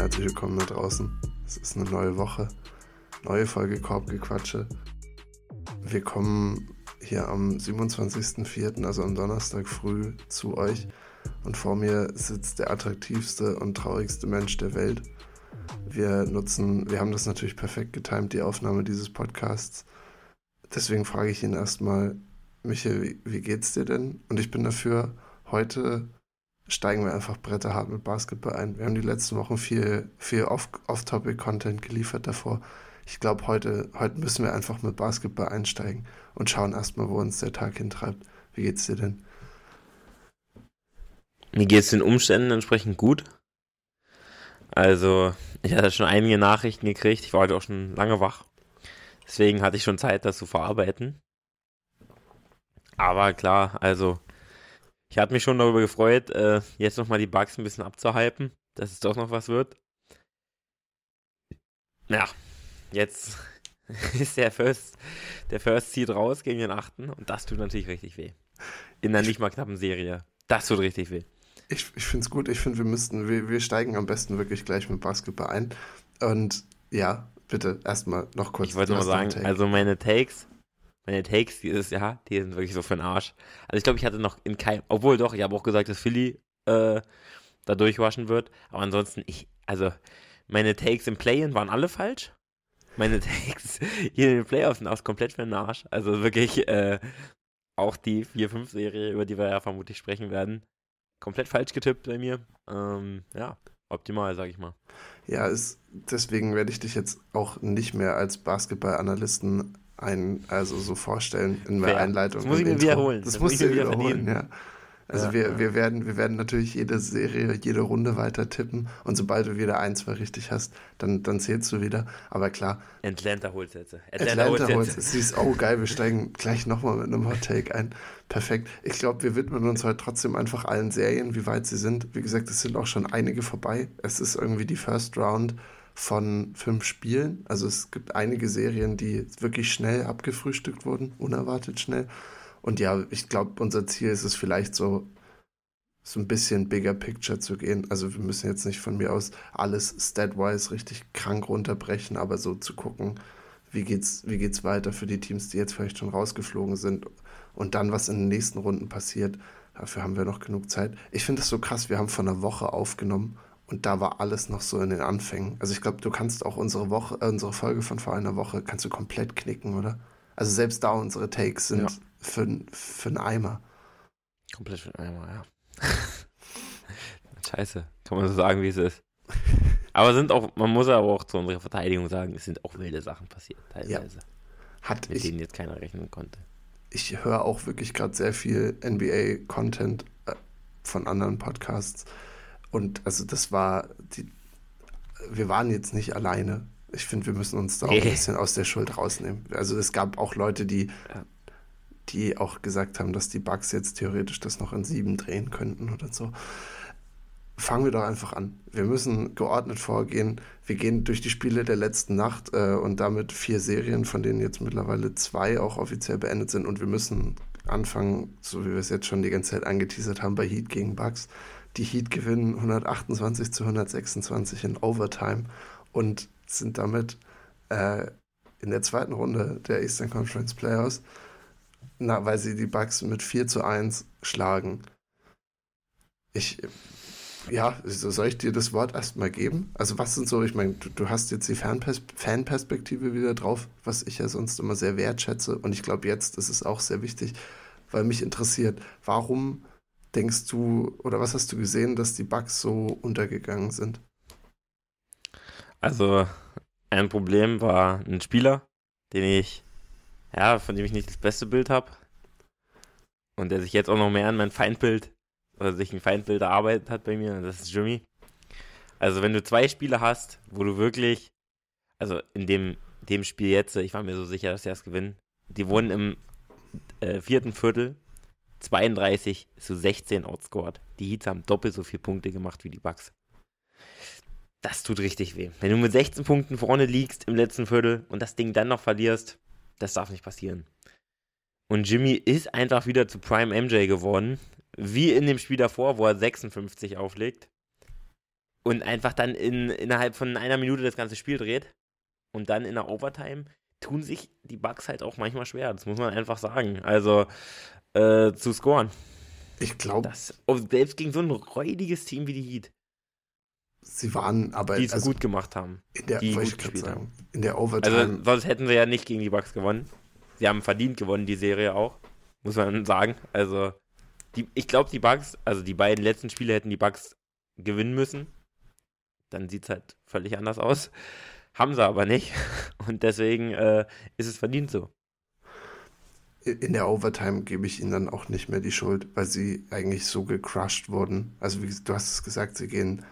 herzlich willkommen da draußen. Es ist eine neue Woche, neue Folge Korbgequatsche. Wir kommen hier am 27.04., also am Donnerstag früh zu euch und vor mir sitzt der attraktivste und traurigste Mensch der Welt. Wir nutzen, wir haben das natürlich perfekt getimt, die Aufnahme dieses Podcasts. Deswegen frage ich ihn erstmal, Michael, wie, wie geht's dir denn? Und ich bin dafür, heute steigen wir einfach bretterhart mit Basketball ein. Wir haben die letzten Wochen viel, viel Off-Topic-Content geliefert davor. Ich glaube, heute, heute müssen wir einfach mit Basketball einsteigen und schauen erstmal, wo uns der Tag hintreibt. Wie geht's dir denn? Mir geht es den Umständen entsprechend gut. Also, ich hatte schon einige Nachrichten gekriegt. Ich war heute auch schon lange wach. Deswegen hatte ich schon Zeit, das zu verarbeiten. Aber klar, also ich hatte mich schon darüber gefreut, äh, jetzt nochmal die Bugs ein bisschen abzuhypen, dass es doch noch was wird. Ja, jetzt ist der First, der First zieht raus gegen den achten und das tut natürlich richtig weh. In der nicht mal knappen Serie. Das tut richtig weh. Ich, ich finde es gut. Ich finde, wir müssten, wir, wir steigen am besten wirklich gleich mit Basketball ein. Und ja, bitte erstmal noch kurz. Ich wollte nur sagen, also meine Takes meine Takes dieses Jahr, die sind wirklich so für den Arsch. Also ich glaube, ich hatte noch in keinem, obwohl doch, ich habe auch gesagt, dass Philly äh, da durchwaschen wird. Aber ansonsten, ich, also meine Takes im Play-In waren alle falsch. Meine Takes hier in den Playoffs sind auch komplett für den Arsch. Also wirklich äh, auch die 4-5-Serie, über die wir ja vermutlich sprechen werden, komplett falsch getippt bei mir. Ähm, ja, optimal, sag ich mal. Ja, ist, deswegen werde ich dich jetzt auch nicht mehr als Basketball-Analysten ein, also so vorstellen in der Einleitung. Das muss ich mir wiederholen. Das, das musst du wiederholen, ja. Also ja, wir, ja. wir, werden, wir werden natürlich jede Serie, jede Runde weiter tippen und sobald du wieder ein, zwei richtig hast, dann, dann zählst du wieder. Aber klar. Atlanta holt jetzt. Atlanta, Atlanta holt jetzt. Siehst, oh geil, wir steigen gleich nochmal mit einem Hot Take ein. Perfekt. Ich glaube, wir widmen uns heute trotzdem einfach allen Serien, wie weit sie sind. Wie gesagt, es sind auch schon einige vorbei. Es ist irgendwie die First Round von fünf Spielen. Also es gibt einige Serien, die wirklich schnell abgefrühstückt wurden, unerwartet schnell. Und ja, ich glaube, unser Ziel ist es vielleicht so, so ein bisschen bigger picture zu gehen. Also wir müssen jetzt nicht von mir aus alles statwise richtig krank runterbrechen, aber so zu gucken, wie geht's, wie geht's weiter für die Teams, die jetzt vielleicht schon rausgeflogen sind und dann, was in den nächsten Runden passiert. Dafür haben wir noch genug Zeit. Ich finde das so krass, wir haben vor einer Woche aufgenommen und da war alles noch so in den Anfängen. Also ich glaube, du kannst auch unsere Woche, äh, unsere Folge von vor einer Woche, kannst du komplett knicken, oder? Also selbst da unsere Takes sind ja. für, für einen Eimer. Komplett für einen Eimer, ja. Scheiße, kann man so sagen, wie es ist. Aber sind auch, man muss aber auch zu unserer Verteidigung sagen, es sind auch wilde Sachen passiert, teilweise. Ja. Hat mit ich, denen jetzt keiner rechnen konnte. Ich höre auch wirklich gerade sehr viel NBA-Content äh, von anderen Podcasts und also das war, die, wir waren jetzt nicht alleine. Ich finde, wir müssen uns da auch ein bisschen aus der Schuld rausnehmen. Also es gab auch Leute, die, die auch gesagt haben, dass die Bugs jetzt theoretisch das noch in sieben drehen könnten oder so. Fangen wir doch einfach an. Wir müssen geordnet vorgehen. Wir gehen durch die Spiele der letzten Nacht äh, und damit vier Serien, von denen jetzt mittlerweile zwei auch offiziell beendet sind. Und wir müssen anfangen, so wie wir es jetzt schon die ganze Zeit angeteasert haben, bei Heat gegen Bugs. Die Heat gewinnen 128 zu 126 in Overtime und sind damit äh, in der zweiten Runde der Eastern Conference Playoffs, na, weil sie die Bucks mit 4 zu 1 schlagen. Ich, ja, soll ich dir das Wort erstmal geben? Also was sind so, ich meine, du, du, hast jetzt die Fanpers Fanperspektive wieder drauf, was ich ja sonst immer sehr wertschätze und ich glaube jetzt ist es auch sehr wichtig, weil mich interessiert, warum denkst du oder was hast du gesehen, dass die Bugs so untergegangen sind? Also, ein Problem war ein Spieler, den ich, ja, von dem ich nicht das beste Bild habe. Und der sich jetzt auch noch mehr an mein Feindbild, oder sich ein Feindbild erarbeitet hat bei mir, das ist Jimmy. Also, wenn du zwei Spiele hast, wo du wirklich, also in dem, dem Spiel jetzt, ich war mir so sicher, dass sie das gewinnen, die wurden im äh, vierten Viertel 32 zu 16 outscored. Die Heats haben doppelt so viele Punkte gemacht wie die Bucks. Das tut richtig weh. Wenn du mit 16 Punkten vorne liegst im letzten Viertel und das Ding dann noch verlierst, das darf nicht passieren. Und Jimmy ist einfach wieder zu Prime MJ geworden. Wie in dem Spiel davor, wo er 56 auflegt. und einfach dann in, innerhalb von einer Minute das ganze Spiel dreht und dann in der Overtime tun sich die Bugs halt auch manchmal schwer. Das muss man einfach sagen. Also äh, zu scoren. Ich glaube. Oh, selbst gegen so ein räudiges Team wie die Heat. Sie waren aber. Die es also, gut gemacht haben. In der, die gut gespielt sagen, haben. In der Overtime. Also sonst hätten sie ja nicht gegen die Bugs gewonnen. Sie haben verdient gewonnen, die Serie auch. Muss man sagen. Also, die, ich glaube, die Bugs, also die beiden letzten Spiele hätten die Bugs gewinnen müssen. Dann sieht es halt völlig anders aus. Haben sie aber nicht. Und deswegen äh, ist es verdient so. In der Overtime gebe ich ihnen dann auch nicht mehr die Schuld, weil sie eigentlich so gecrushed wurden. Also, wie du hast es gesagt, sie gehen,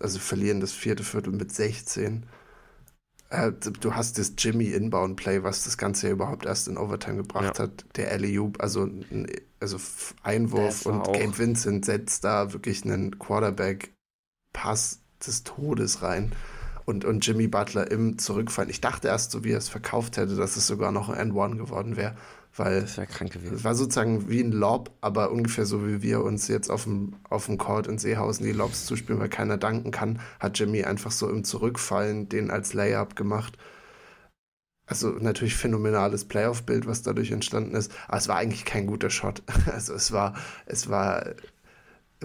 also verlieren das vierte Viertel mit 16. Äh, du hast das Jimmy Inbound Play, was das Ganze ja überhaupt erst in Overtime gebracht ja. hat. Der Alley Oop, also, also Einwurf und Gabe Vincent setzt da wirklich einen Quarterback Pass des Todes rein und, und Jimmy Butler im Zurückfallen. Ich dachte erst, so wie er es verkauft hätte, dass es sogar noch ein N1 geworden wäre. Weil das wäre krank gewesen. Es war sozusagen wie ein Lob, aber ungefähr so wie wir uns jetzt auf dem, auf dem Court in Seehausen die Lobs zuspielen, weil keiner danken kann, hat Jimmy einfach so im Zurückfallen den als Layup gemacht. Also natürlich phänomenales Playoff-Bild, was dadurch entstanden ist. Aber es war eigentlich kein guter Shot. Also es war, es war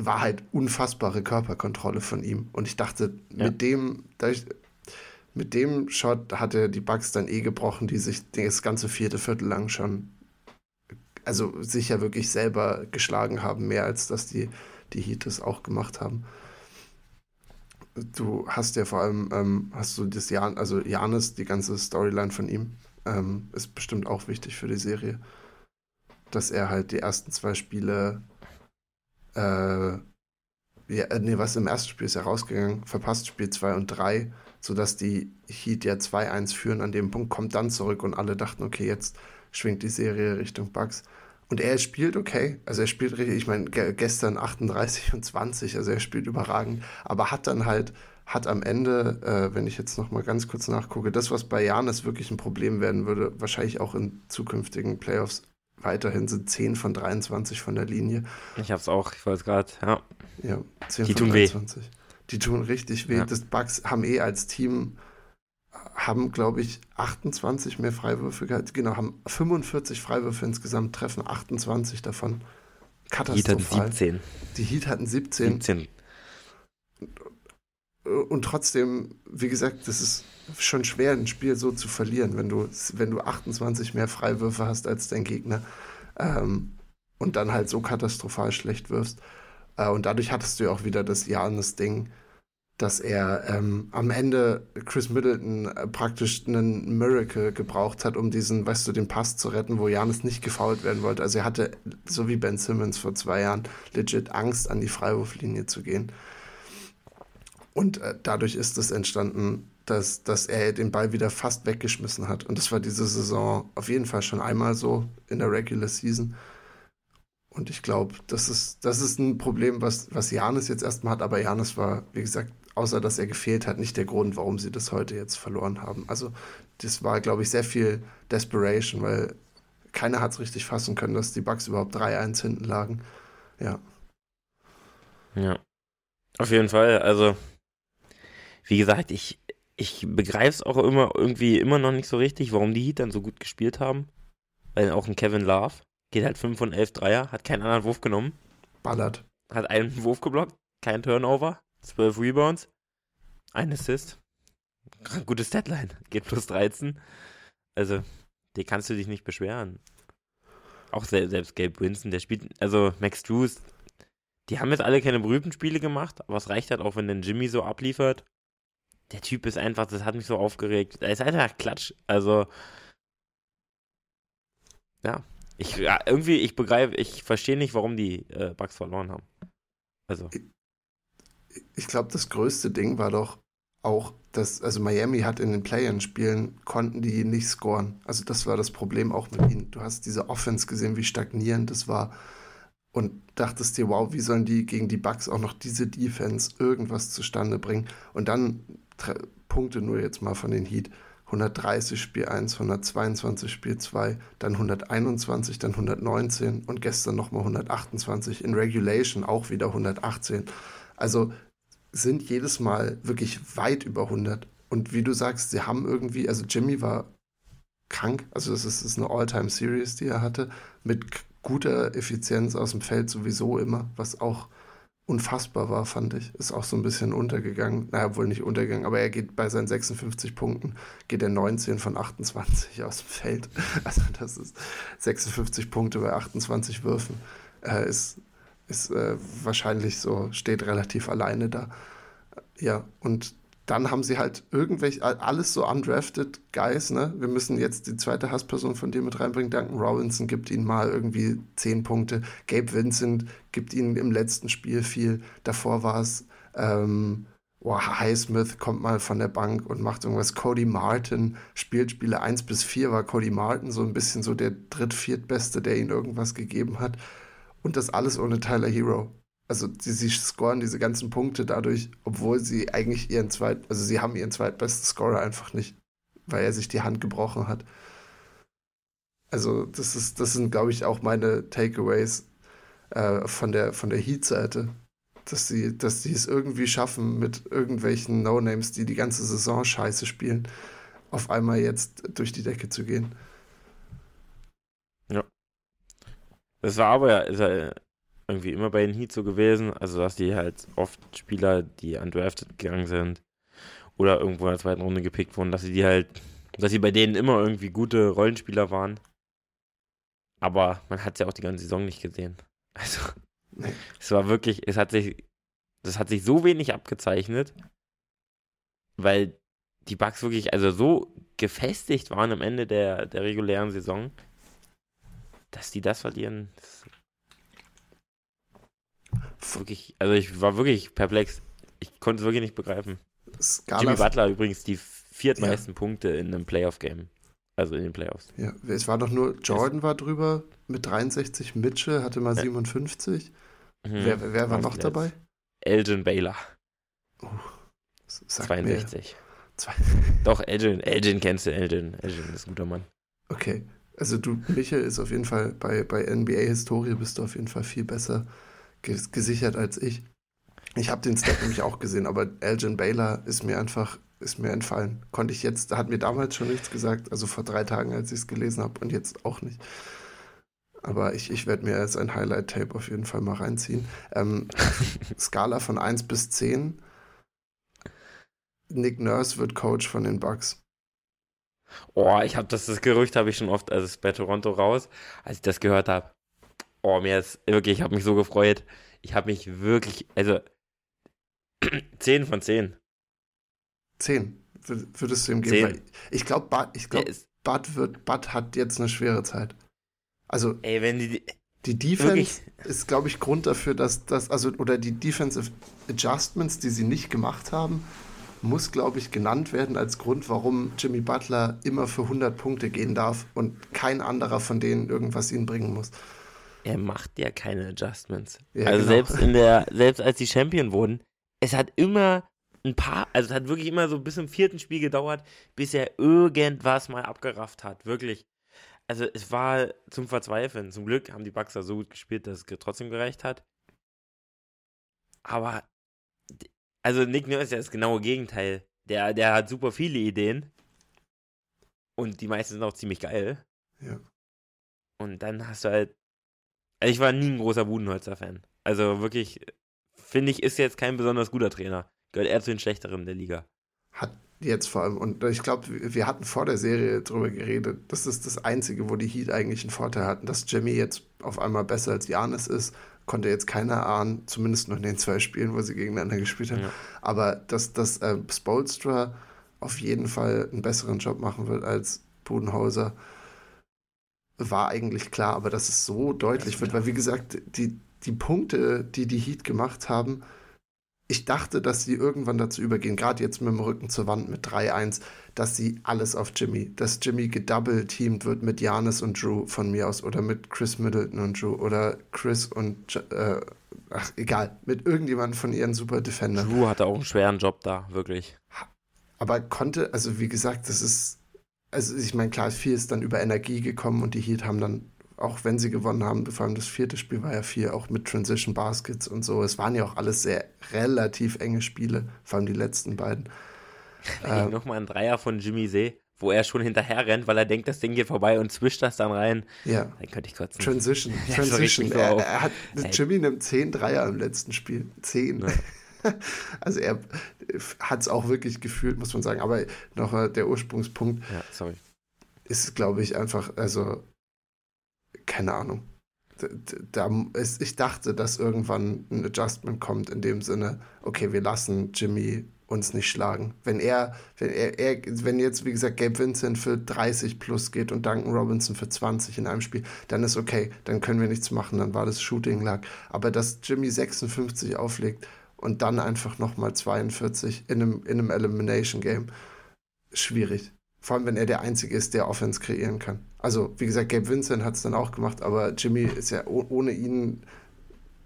war halt unfassbare Körperkontrolle von ihm. Und ich dachte, ja. mit dem, mit dem Shot hat er die Bugs dann eh gebrochen, die sich das ganze vierte Viertel lang schon, also sich ja wirklich selber geschlagen haben, mehr als dass die, die Heat es auch gemacht haben. Du hast ja vor allem, ähm, hast du das Jan, also Janis, die ganze Storyline von ihm, ähm, ist bestimmt auch wichtig für die Serie. Dass er halt die ersten zwei Spiele äh, ja, äh, nee, was im ersten Spiel ist er rausgegangen, verpasst Spiel 2 und 3, sodass die Heat ja 2-1 führen an dem Punkt, kommt dann zurück und alle dachten, okay, jetzt schwingt die Serie Richtung Bugs. Und er spielt okay, also er spielt richtig, ich meine, gestern 38 und 20, also er spielt überragend, aber hat dann halt, hat am Ende, äh, wenn ich jetzt nochmal ganz kurz nachgucke, das, was bei Janis wirklich ein Problem werden würde, wahrscheinlich auch in zukünftigen Playoffs, weiterhin sind 10 von 23 von der Linie. Ich hab's auch, ich wollte gerade, ja. Ja, 10 Die von tun 23. Weh. Die tun richtig weh. Ja. Das Bugs haben eh als Team, haben, glaube ich, 28 mehr Freiwürfe gehabt. Genau, haben 45 Freiwürfe insgesamt, treffen 28 davon. Katastrophal. Die Heat hatten 17. Die Heat hatten 17. 17. Und trotzdem, wie gesagt, das ist schon schwer, ein Spiel so zu verlieren, wenn du, wenn du 28 mehr Freiwürfe hast als dein Gegner ähm, und dann halt so katastrophal schlecht wirfst. Äh, und dadurch hattest du ja auch wieder das Janis-Ding, dass er ähm, am Ende Chris Middleton äh, praktisch einen Miracle gebraucht hat, um diesen, weißt du, den Pass zu retten, wo Janis nicht gefault werden wollte. Also er hatte, so wie Ben Simmons vor zwei Jahren, legit Angst, an die Freiwurflinie zu gehen. Und äh, dadurch ist es entstanden, dass, dass er den Ball wieder fast weggeschmissen hat. Und das war diese Saison auf jeden Fall schon einmal so in der Regular Season. Und ich glaube, das ist, das ist ein Problem, was, was Janis jetzt erstmal hat. Aber Janis war, wie gesagt, außer dass er gefehlt hat, nicht der Grund, warum sie das heute jetzt verloren haben. Also das war, glaube ich, sehr viel Desperation, weil keiner hat es richtig fassen können, dass die Bugs überhaupt 3-1 hinten lagen. Ja. Ja. Auf jeden Fall. Also, wie gesagt, ich, ich begreife es auch immer irgendwie immer noch nicht so richtig, warum die Heat dann so gut gespielt haben. Weil auch ein Kevin Love geht halt 5 von 11 Dreier, hat keinen anderen Wurf genommen. Ballert. Hat einen Wurf geblockt, kein Turnover, 12 Rebounds, ein Assist. Gutes Deadline, geht plus 13. Also, die kannst du dich nicht beschweren. Auch selbst Gabe Winston, der spielt, also Max Drews, die haben jetzt alle keine berühmten Spiele gemacht, aber es reicht halt auch, wenn dann Jimmy so abliefert der Typ ist einfach, das hat mich so aufgeregt. Er ist einfach Klatsch. Also, ja. Ich, ja, irgendwie, ich begreife, ich verstehe nicht, warum die äh, Bugs verloren haben. Also. Ich, glaube, das größte Ding war doch auch, dass, also Miami hat in den Play-In-Spielen, konnten die nicht scoren. Also das war das Problem auch mit ihnen. Du hast diese Offense gesehen, wie stagnierend das war und dachtest dir, wow, wie sollen die gegen die Bugs auch noch diese Defense irgendwas zustande bringen? Und dann Punkte nur jetzt mal von den Heat. 130 Spiel 1, 122 Spiel 2, dann 121, dann 119 und gestern nochmal 128. In Regulation auch wieder 118. Also sind jedes Mal wirklich weit über 100. Und wie du sagst, sie haben irgendwie, also Jimmy war krank, also es ist, ist eine All-Time-Series, die er hatte, mit guter Effizienz aus dem Feld sowieso immer, was auch unfassbar war, fand ich. Ist auch so ein bisschen untergegangen. Naja, wohl nicht untergegangen, aber er geht bei seinen 56 Punkten, geht er 19 von 28 aus dem Feld. Also das ist 56 Punkte bei 28 Würfen. Äh, ist ist äh, wahrscheinlich so, steht relativ alleine da. Ja, und dann haben sie halt irgendwelche, alles so undrafted Guys, ne? Wir müssen jetzt die zweite Hassperson von dir mit reinbringen. Duncan Robinson gibt ihnen mal irgendwie zehn Punkte. Gabe Vincent gibt ihnen im letzten Spiel viel. Davor war es, ähm, oh, Highsmith kommt mal von der Bank und macht irgendwas. Cody Martin spielt Spiele 1 bis 4, war Cody Martin so ein bisschen so der dritt-, viertbeste, der ihnen irgendwas gegeben hat. Und das alles ohne Tyler Hero also sie, sie scoren diese ganzen Punkte dadurch, obwohl sie eigentlich ihren zweit, also sie haben ihren zweitbesten Scorer einfach nicht, weil er sich die Hand gebrochen hat. Also das ist, das sind, glaube ich, auch meine Takeaways äh, von der von der Heat-Seite, dass sie, dass sie es irgendwie schaffen, mit irgendwelchen No-Names, die die ganze Saison Scheiße spielen, auf einmal jetzt durch die Decke zu gehen. Ja. Das war aber ja, ist ja irgendwie immer bei den Heat so gewesen. Also, dass die halt oft Spieler, die undrafted gegangen sind oder irgendwo in der zweiten Runde gepickt wurden, dass sie die halt, dass sie bei denen immer irgendwie gute Rollenspieler waren. Aber man hat es ja auch die ganze Saison nicht gesehen. Also, es war wirklich, es hat sich, das hat sich so wenig abgezeichnet, weil die Bugs wirklich, also so gefestigt waren am Ende der, der regulären Saison, dass die das verlieren, das wirklich, also ich war wirklich perplex. Ich konnte es wirklich nicht begreifen. Skala Jimmy Butler übrigens die viertmeisten ja. Punkte in einem Playoff-Game. Also in den Playoffs. Ja, es war doch nur, Jordan war drüber mit 63, Mitchell hatte mal ja. 57. Mhm. Wer, wer war noch dabei? Elgin Baylor. Oh, 62. Doch, Elgin, Elgin kennst du, Elgin. Elgin ist ein guter Mann. Okay, also du, Michael, ist auf jeden Fall bei, bei NBA-Historie bist du auf jeden Fall viel besser gesichert als ich. Ich habe den Step nämlich auch gesehen, aber Elgin Baylor ist mir einfach ist mir entfallen. Konnte ich jetzt, hat mir damals schon nichts gesagt, also vor drei Tagen, als ich es gelesen habe und jetzt auch nicht. Aber ich, ich werde mir jetzt ein Highlight-Tape auf jeden Fall mal reinziehen. Ähm, Skala von 1 bis 10. Nick Nurse wird Coach von den Bucks. Oh, ich habe das, das Gerücht habe ich schon oft, also ist bei Toronto raus, als ich das gehört habe. Oh, mir ist wirklich, ich habe mich so gefreut. Ich habe mich wirklich, also 10 von 10. 10 würdest du ihm geben? ich glaube, ich glaub, Bud, wird, Bud hat jetzt eine schwere Zeit. Also, Ey, wenn die, die Defense wirklich? ist, glaube ich, Grund dafür, dass das, also, oder die Defensive Adjustments, die sie nicht gemacht haben, muss, glaube ich, genannt werden als Grund, warum Jimmy Butler immer für 100 Punkte gehen darf und kein anderer von denen irgendwas ihn bringen muss er macht ja keine Adjustments. Ja, also genau. selbst in der, selbst als die Champion wurden, es hat immer ein paar, also es hat wirklich immer so bis zum vierten Spiel gedauert, bis er irgendwas mal abgerafft hat. Wirklich. Also es war zum Verzweifeln. Zum Glück haben die Bucks da so gut gespielt, dass es trotzdem gereicht hat. Aber also Nick Nurse ist ja das genaue Gegenteil. Der, der hat super viele Ideen. Und die meisten sind auch ziemlich geil. Ja. Und dann hast du halt also ich war nie ein großer Budenholzer-Fan. Also wirklich, finde ich, ist jetzt kein besonders guter Trainer. Gehört eher zu den schlechteren der Liga. Hat jetzt vor allem, und ich glaube, wir hatten vor der Serie drüber geredet, das ist das Einzige, wo die Heat eigentlich einen Vorteil hatten, dass Jimmy jetzt auf einmal besser als Janis ist, konnte jetzt keiner ahnen, zumindest noch in den zwei Spielen, wo sie gegeneinander gespielt haben. Ja. Aber dass, dass äh, Spolstra auf jeden Fall einen besseren Job machen wird als Budenhauser, war eigentlich klar, aber dass es so deutlich wird, weil wie gesagt, die, die Punkte, die die Heat gemacht haben, ich dachte, dass sie irgendwann dazu übergehen, gerade jetzt mit dem Rücken zur Wand mit 3-1, dass sie alles auf Jimmy, dass Jimmy gedouble-teamed wird mit Janis und Drew von mir aus oder mit Chris Middleton und Drew oder Chris und, äh, ach, egal, mit irgendjemandem von ihren Super Defender. Drew hatte auch einen schweren Job da, wirklich. Aber konnte, also wie gesagt, das ist also ich meine, klar, viel ist dann über Energie gekommen und die Heat haben dann auch wenn sie gewonnen haben, vor allem das vierte Spiel war ja viel auch mit Transition Baskets und so. Es waren ja auch alles sehr relativ enge Spiele, vor allem die letzten beiden. Ähm, Nochmal ein Dreier von Jimmy See, wo er schon hinterher rennt, weil er denkt, das Ding geht vorbei und zwischt das dann rein. Ja. Dann könnte ich kotzen. Transition. Transition. Er, er, hat, Jimmy nimmt 10 Dreier im letzten Spiel. 10. Ja. Also er hat es auch wirklich gefühlt, muss man sagen. Aber noch der Ursprungspunkt ja, sorry. ist, glaube ich, einfach, also keine Ahnung. Da, da, ich dachte, dass irgendwann ein Adjustment kommt in dem Sinne, okay, wir lassen Jimmy uns nicht schlagen. Wenn er, wenn er, er, wenn jetzt, wie gesagt, Gabe Vincent für 30 plus geht und Duncan Robinson für 20 in einem Spiel, dann ist okay, dann können wir nichts machen, dann war das Shooting lag. Aber dass Jimmy 56 auflegt und dann einfach nochmal 42 in einem, in einem Elimination Game, schwierig. Vor allem, wenn er der Einzige ist, der Offense kreieren kann. Also, wie gesagt, Gabe Vincent hat es dann auch gemacht, aber Jimmy ist ja, ohne ihn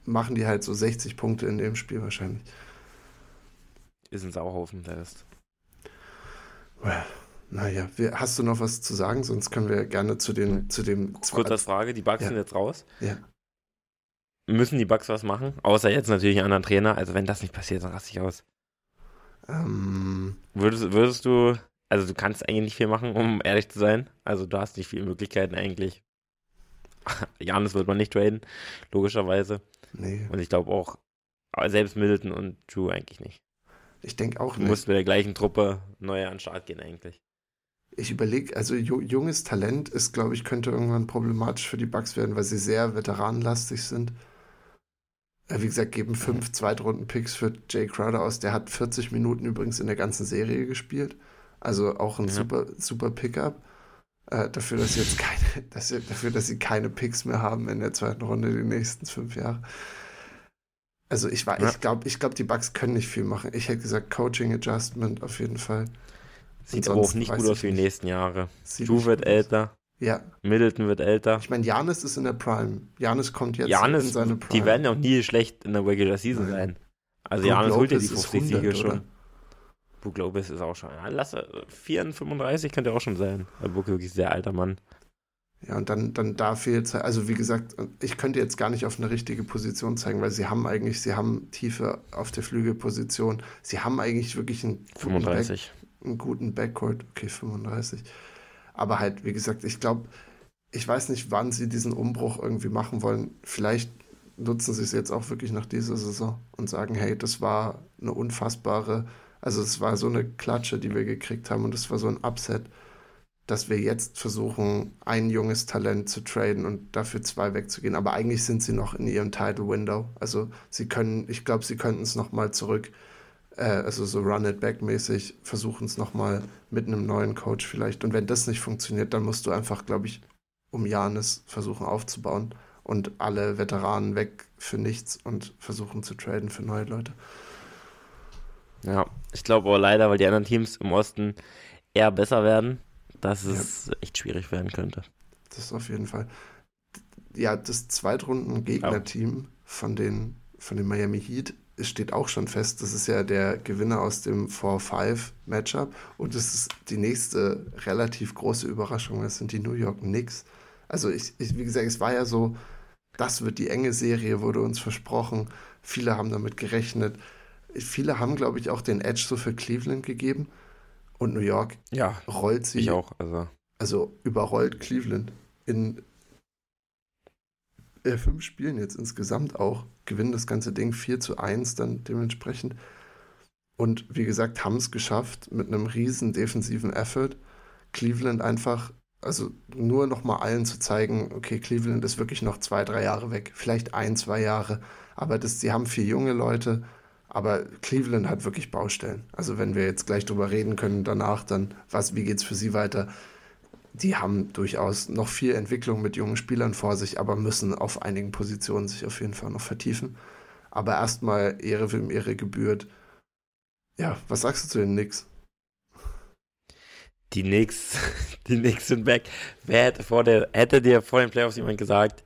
machen die halt so 60 Punkte in dem Spiel wahrscheinlich. Ist ein Sauhaufen, der ist. Well, naja, wir, hast du noch was zu sagen? Sonst können wir gerne zu, den, zu dem. Kurze Frage: Die Bugs ja. sind jetzt raus. Ja. Müssen die Bugs was machen? Außer jetzt natürlich einen anderen Trainer. Also, wenn das nicht passiert, dann raste ich aus. Ähm. Würdest, würdest du also du kannst eigentlich nicht viel machen, um ehrlich zu sein. Also du hast nicht viele Möglichkeiten eigentlich. Janis wird man nicht traden, logischerweise. Nee. Und ich glaube auch, selbst Middleton und Drew eigentlich nicht. Ich denke auch nicht. Du musst mit der gleichen Truppe neu an den Start gehen eigentlich. Ich überlege, also junges Talent ist, glaube ich, könnte irgendwann problematisch für die Bucks werden, weil sie sehr veteranenlastig sind. Äh, wie gesagt, geben fünf. Zweitrunden-Picks für Jay Crowder aus. Der hat 40 Minuten übrigens in der ganzen Serie gespielt. Also auch ein ja. super, super Pickup. Äh, dafür, dass sie jetzt keine, dass sie, dafür, dass sie keine Picks mehr haben in der zweiten Runde die nächsten fünf Jahre. Also ich war, ja. ich glaube, ich glaube, die Bugs können nicht viel machen. Ich hätte gesagt, Coaching Adjustment auf jeden Fall. Sieht aber auch nicht gut aus für die nächsten Jahre. Drew wird älter. Ja. Middleton wird älter. Ich meine, Janis ist in der Prime. Janis kommt jetzt Giannis, in seine Prime. Die werden ja auch nie schlecht in der Regular Season Nein. sein. Also Janis holt ja die 50 Siege schon. Brook Lopez ist auch schon, ja, lass 34, könnte auch schon sein. Brook wirklich sehr alter Mann. Ja, und dann, dann da fehlt also wie gesagt, ich könnte jetzt gar nicht auf eine richtige Position zeigen, weil sie haben eigentlich, sie haben Tiefe auf der Flügelposition. Sie haben eigentlich wirklich einen 35. Back, einen guten Backcourt. Okay, 35. Aber halt, wie gesagt, ich glaube, ich weiß nicht, wann sie diesen Umbruch irgendwie machen wollen. Vielleicht nutzen sie es jetzt auch wirklich nach dieser Saison und sagen, hey, das war eine unfassbare also es war so eine Klatsche, die wir gekriegt haben und es war so ein Upset, dass wir jetzt versuchen, ein junges Talent zu traden und dafür zwei wegzugehen. Aber eigentlich sind sie noch in ihrem Title Window. Also sie können, ich glaube, sie könnten es nochmal zurück, äh, also so Run It Back mäßig, versuchen es nochmal mit einem neuen Coach vielleicht. Und wenn das nicht funktioniert, dann musst du einfach, glaube ich, um Janis versuchen aufzubauen und alle Veteranen weg für nichts und versuchen zu traden für neue Leute. Ja, ich glaube aber leider, weil die anderen Teams im Osten eher besser werden, dass es ja. echt schwierig werden könnte. Das ist auf jeden Fall. Ja, das Zweitrunden-Gegner-Team von den, von den Miami Heat steht auch schon fest. Das ist ja der Gewinner aus dem 4-5-Matchup. Und es ist die nächste relativ große Überraschung. Das sind die New York Knicks. Also, ich, ich, wie gesagt, es war ja so, das wird die enge Serie, wurde uns versprochen. Viele haben damit gerechnet viele haben, glaube ich, auch den Edge so für Cleveland gegeben. Und New York ja, rollt sie. Ich auch. Also, also überrollt Cleveland in äh, fünf Spielen jetzt insgesamt auch. Gewinnen das ganze Ding 4 zu 1 dann dementsprechend. Und wie gesagt, haben es geschafft mit einem riesen defensiven Effort. Cleveland einfach, also nur noch mal allen zu zeigen, okay, Cleveland ist wirklich noch zwei, drei Jahre weg, vielleicht ein, zwei Jahre. Aber das, sie haben vier junge Leute, aber Cleveland hat wirklich Baustellen. Also wenn wir jetzt gleich drüber reden können danach, dann was, wie es für sie weiter? Die haben durchaus noch viel Entwicklung mit jungen Spielern vor sich, aber müssen auf einigen Positionen sich auf jeden Fall noch vertiefen. Aber erstmal Ehre wem Ehre gebührt. Ja, was sagst du zu den Knicks? Die Knicks, die Knicks sind back. Wer hätte, vor der, hätte dir vor den Playoffs jemand gesagt,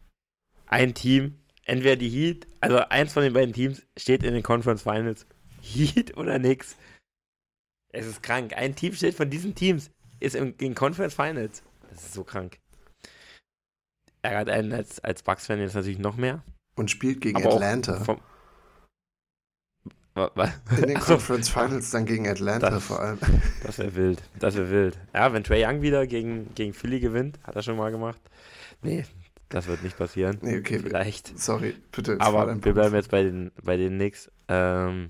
ein Team entweder die Heat, also eins von den beiden Teams steht in den Conference Finals. Heat oder nix. Es ist krank. Ein Team steht von diesen Teams, ist in den Conference Finals. Das ist so krank. ärgert einen als, als Bucks-Fan jetzt natürlich noch mehr. Und spielt gegen Aber Atlanta. vom- In den Ach so, Conference Finals dann gegen Atlanta Das- vor allem. Das wäre wild. Das wäre wild. Ja, wenn Trey Young wieder gegen, gegen Philly gewinnt, hat er schon mal gemacht. Nee, das wird nicht passieren. Nee, okay. Vielleicht. Sorry, bitte. Aber wir bleiben jetzt bei den, bei den Knicks. Ähm,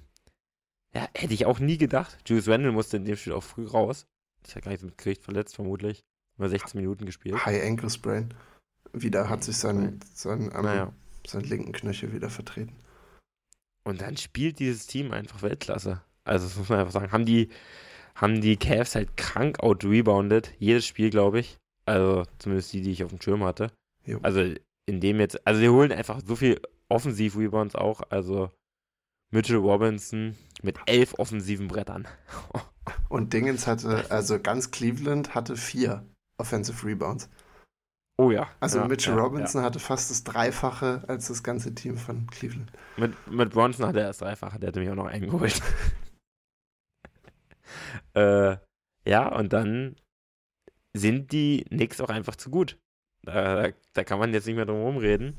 ja, hätte ich auch nie gedacht. Julius Randle musste in dem Spiel auch früh raus. Ich habe gar nicht mitgekriegt, verletzt vermutlich. Nur 16 Minuten gespielt. High Ankle Sprain. Wieder hat sich sein, sein, am- Naja. sein linken Knöchel wieder vertreten. Und dann spielt dieses Team einfach Weltklasse. Also, das muss man einfach sagen. Haben die, haben die Cavs halt krank out-rebounded. Jedes Spiel, glaube ich. Also, zumindest die, die ich auf dem Schirm hatte. Jo. Also, in dem jetzt, also, sie holen einfach so viel Offensiv-Rebounds auch. Also, Mitchell Robinson mit elf offensiven Brettern. Und Dingens hatte, also ganz Cleveland hatte vier Offensive Rebounds. Oh ja. Also ja, Mitchell ja, Robinson hatte fast das Dreifache als das ganze Team von Cleveland. Ja. Mit, mit Bronson hatte er das Dreifache, der hatte mich auch noch eingeholt. äh, ja, und dann sind die Knicks auch einfach zu gut. Da, da kann man jetzt nicht mehr drum herum reden.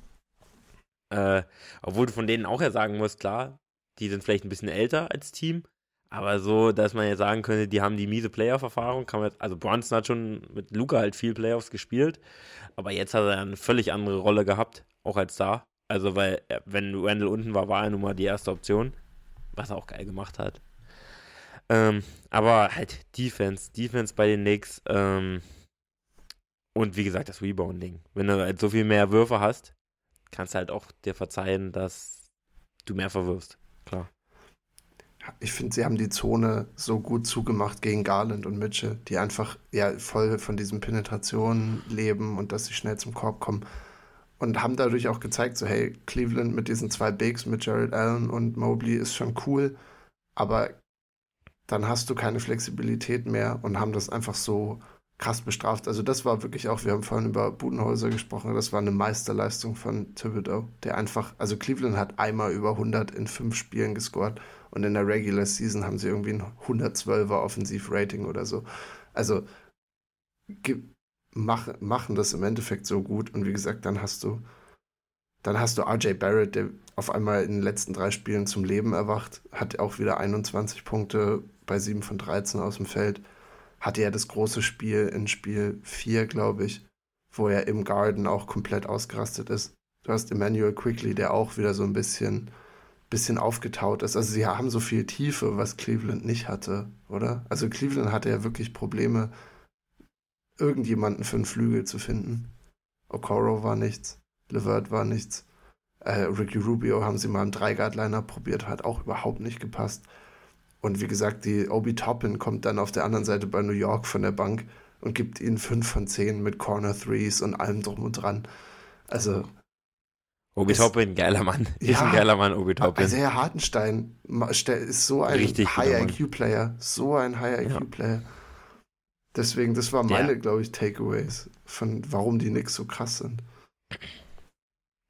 Äh, obwohl du von denen auch ja sagen musst, klar, die sind vielleicht ein bisschen älter als Team, aber so, dass man jetzt sagen könnte, die haben die miese Playoff-Erfahrung, also Bronson hat schon mit Luca halt viel Playoffs gespielt, aber jetzt hat er eine völlig andere Rolle gehabt, auch als da. Also, weil, er- wenn Randall unten war, war er nun mal die erste Option, was er auch geil gemacht hat. Ähm, aber halt Defense, Defense bei den Knicks, ähm, und wie gesagt, das Rebounding. Wenn du halt so viel mehr Würfe hast, kannst du halt auch dir verzeihen, dass du mehr verwirfst. Klar. Ich finde, sie haben die Zone so gut zugemacht gegen Garland und Mitchell, die einfach ja voll von diesen Penetrationen leben und dass sie schnell zum Korb kommen. Und haben dadurch auch gezeigt, so hey, Cleveland mit diesen zwei Bigs, mit Jared Allen und Mobley ist schon cool, aber dann hast du keine Flexibilität mehr und haben das einfach so krass bestraft. Also das war wirklich auch, wir haben vorhin über Budenhäuser gesprochen, das war eine Meisterleistung von Thibodeau, der einfach, also Cleveland hat einmal über 100 in fünf Spielen gescored und in der Regular Season haben sie irgendwie ein 112er Offensivrating oder so. Also mach, machen das im Endeffekt so gut und wie gesagt, dann hast du dann hast du RJ Barrett, der auf einmal in den letzten drei Spielen zum Leben erwacht, hat auch wieder 21 Punkte bei 7 von 13 aus dem Feld. Hatte ja das große Spiel in Spiel 4, glaube ich, wo er im Garden auch komplett ausgerastet ist. Du hast Emmanuel Quickly, der auch wieder so ein bisschen, bisschen aufgetaut ist. Also sie haben so viel Tiefe, was Cleveland nicht hatte, oder? Also Cleveland hatte ja wirklich Probleme, irgendjemanden für einen Flügel zu finden. Okoro war nichts, Levert war nichts. Äh, Ricky Rubio haben sie mal im Dreiguard-Liner probiert, hat auch überhaupt nicht gepasst. Und wie gesagt, die Obi Toppin kommt dann auf der anderen Seite bei New York von der Bank und gibt ihnen 5 von 10 mit Corner Threes und allem drum und dran. Also, Obi Ist- Toppin, geiler Mann. Ist Ja. ein geiler Mann, Obi Toppin. also Herr Hartenstein ist so ein Richtig guter High Mann. IQ-Player, so ein High IQ-Player. Deswegen, das war Der- meine, glaube ich, Takeaways von warum die Knicks so krass sind.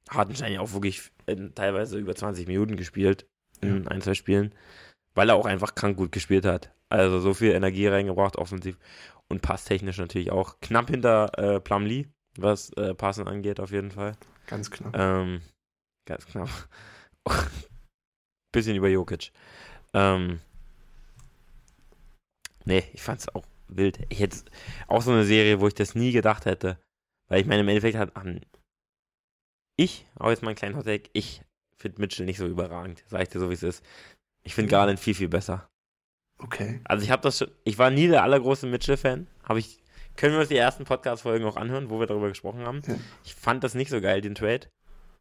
Hartenstein ja auch wirklich in, teilweise über 20 Minuten gespielt in ein, zwei Spielen, weil er auch einfach krank gut gespielt hat. Also so viel Energie reingebracht, offensiv und passtechnisch natürlich auch. Knapp hinter äh, Plumlee, was äh, Passen angeht, auf jeden Fall. Ganz knapp. Ähm, ganz knapp. Bisschen über Jokic. Ähm, nee, ich fand's auch wild. Ich hätte auch so eine Serie, wo ich das nie gedacht hätte. Weil ich meine, im Endeffekt hat an ich, auch jetzt mal einen kleinen Hottag, ich finde Mitchell nicht so überragend, sag ich dir so, wie es ist. Ich finde Garland viel, viel besser. Okay. Also ich habe das schon, ich war nie der allergrößte Mitchell-Fan. Habe ich, können wir uns die ersten Podcast-Folgen auch anhören, wo wir darüber gesprochen haben. Ja. Ich fand das nicht so geil, den Trade.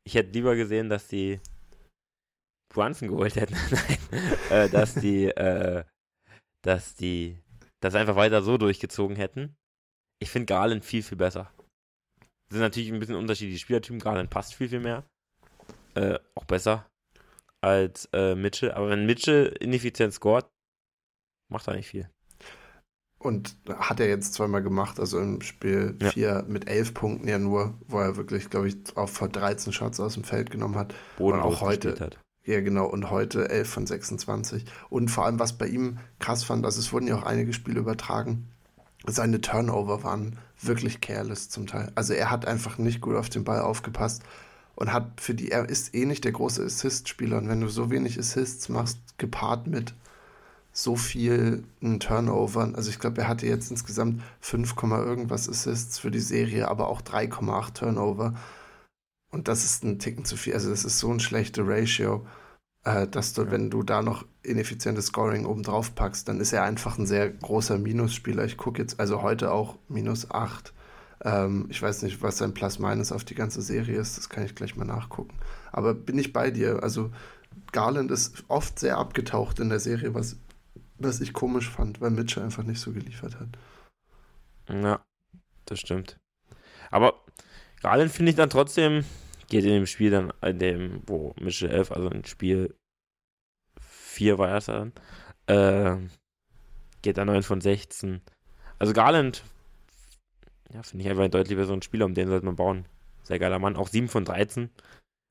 Ich hätte lieber gesehen, dass die Brunson geholt hätten. Nein, äh, dass die, äh, dass die das einfach weiter so durchgezogen hätten. Ich finde Garland viel, viel besser. Das sind natürlich ein bisschen unterschiedliche Spielertypen. Garland passt viel, viel mehr. Äh, auch besser als äh, Mitchell. Aber wenn Mitchell ineffizient scoret, macht er nicht viel. Und hat er jetzt zweimal gemacht, also im Spiel Ja. 4 mit 11 Punkten ja nur, wo er wirklich, glaube ich, auch vor 13 Shots aus dem Feld genommen hat. Boden Und auch heute-. Ja, genau. Und heute 11 von 26. Und vor allem, was bei ihm krass fand, also es wurden ja auch einige Spiele übertragen. seine Turnover waren wirklich careless zum Teil. Also er hat einfach nicht gut auf den Ball aufgepasst und hat für die, er ist eh nicht der große Assist-Spieler. Und wenn du so wenig Assists machst, gepaart mit so viel Turnover, also ich glaube, er hatte jetzt insgesamt 5, irgendwas Assists für die Serie, aber auch 3,8 Turnover. Und das ist ein Ticken zu viel. Also das ist so ein schlechter Ratio, äh, dass du, ja. wenn du da noch ineffizientes Scoring oben drauf packst, dann ist er einfach ein sehr großer Minusspieler. Ich gucke jetzt also heute auch minus 8 ähm, ich weiß nicht, was sein Plus-Minus auf die ganze Serie ist, das kann ich gleich mal nachgucken. Aber bin ich bei dir. Also Garland ist oft sehr abgetaucht in der Serie, was, was ich komisch fand, weil Mitchell einfach nicht so geliefert hat. Ja, das stimmt. Aber Garland finde ich dann trotzdem, geht in dem Spiel dann, in dem, wo Mitchell 11, also in Spiel 4 war er dann, äh, geht er 9 von 16. Also Garland ja, finde ich einfach ein deutlich besseren Spieler, um den sollte man bauen. Sehr geiler Mann. Auch 7 von 13.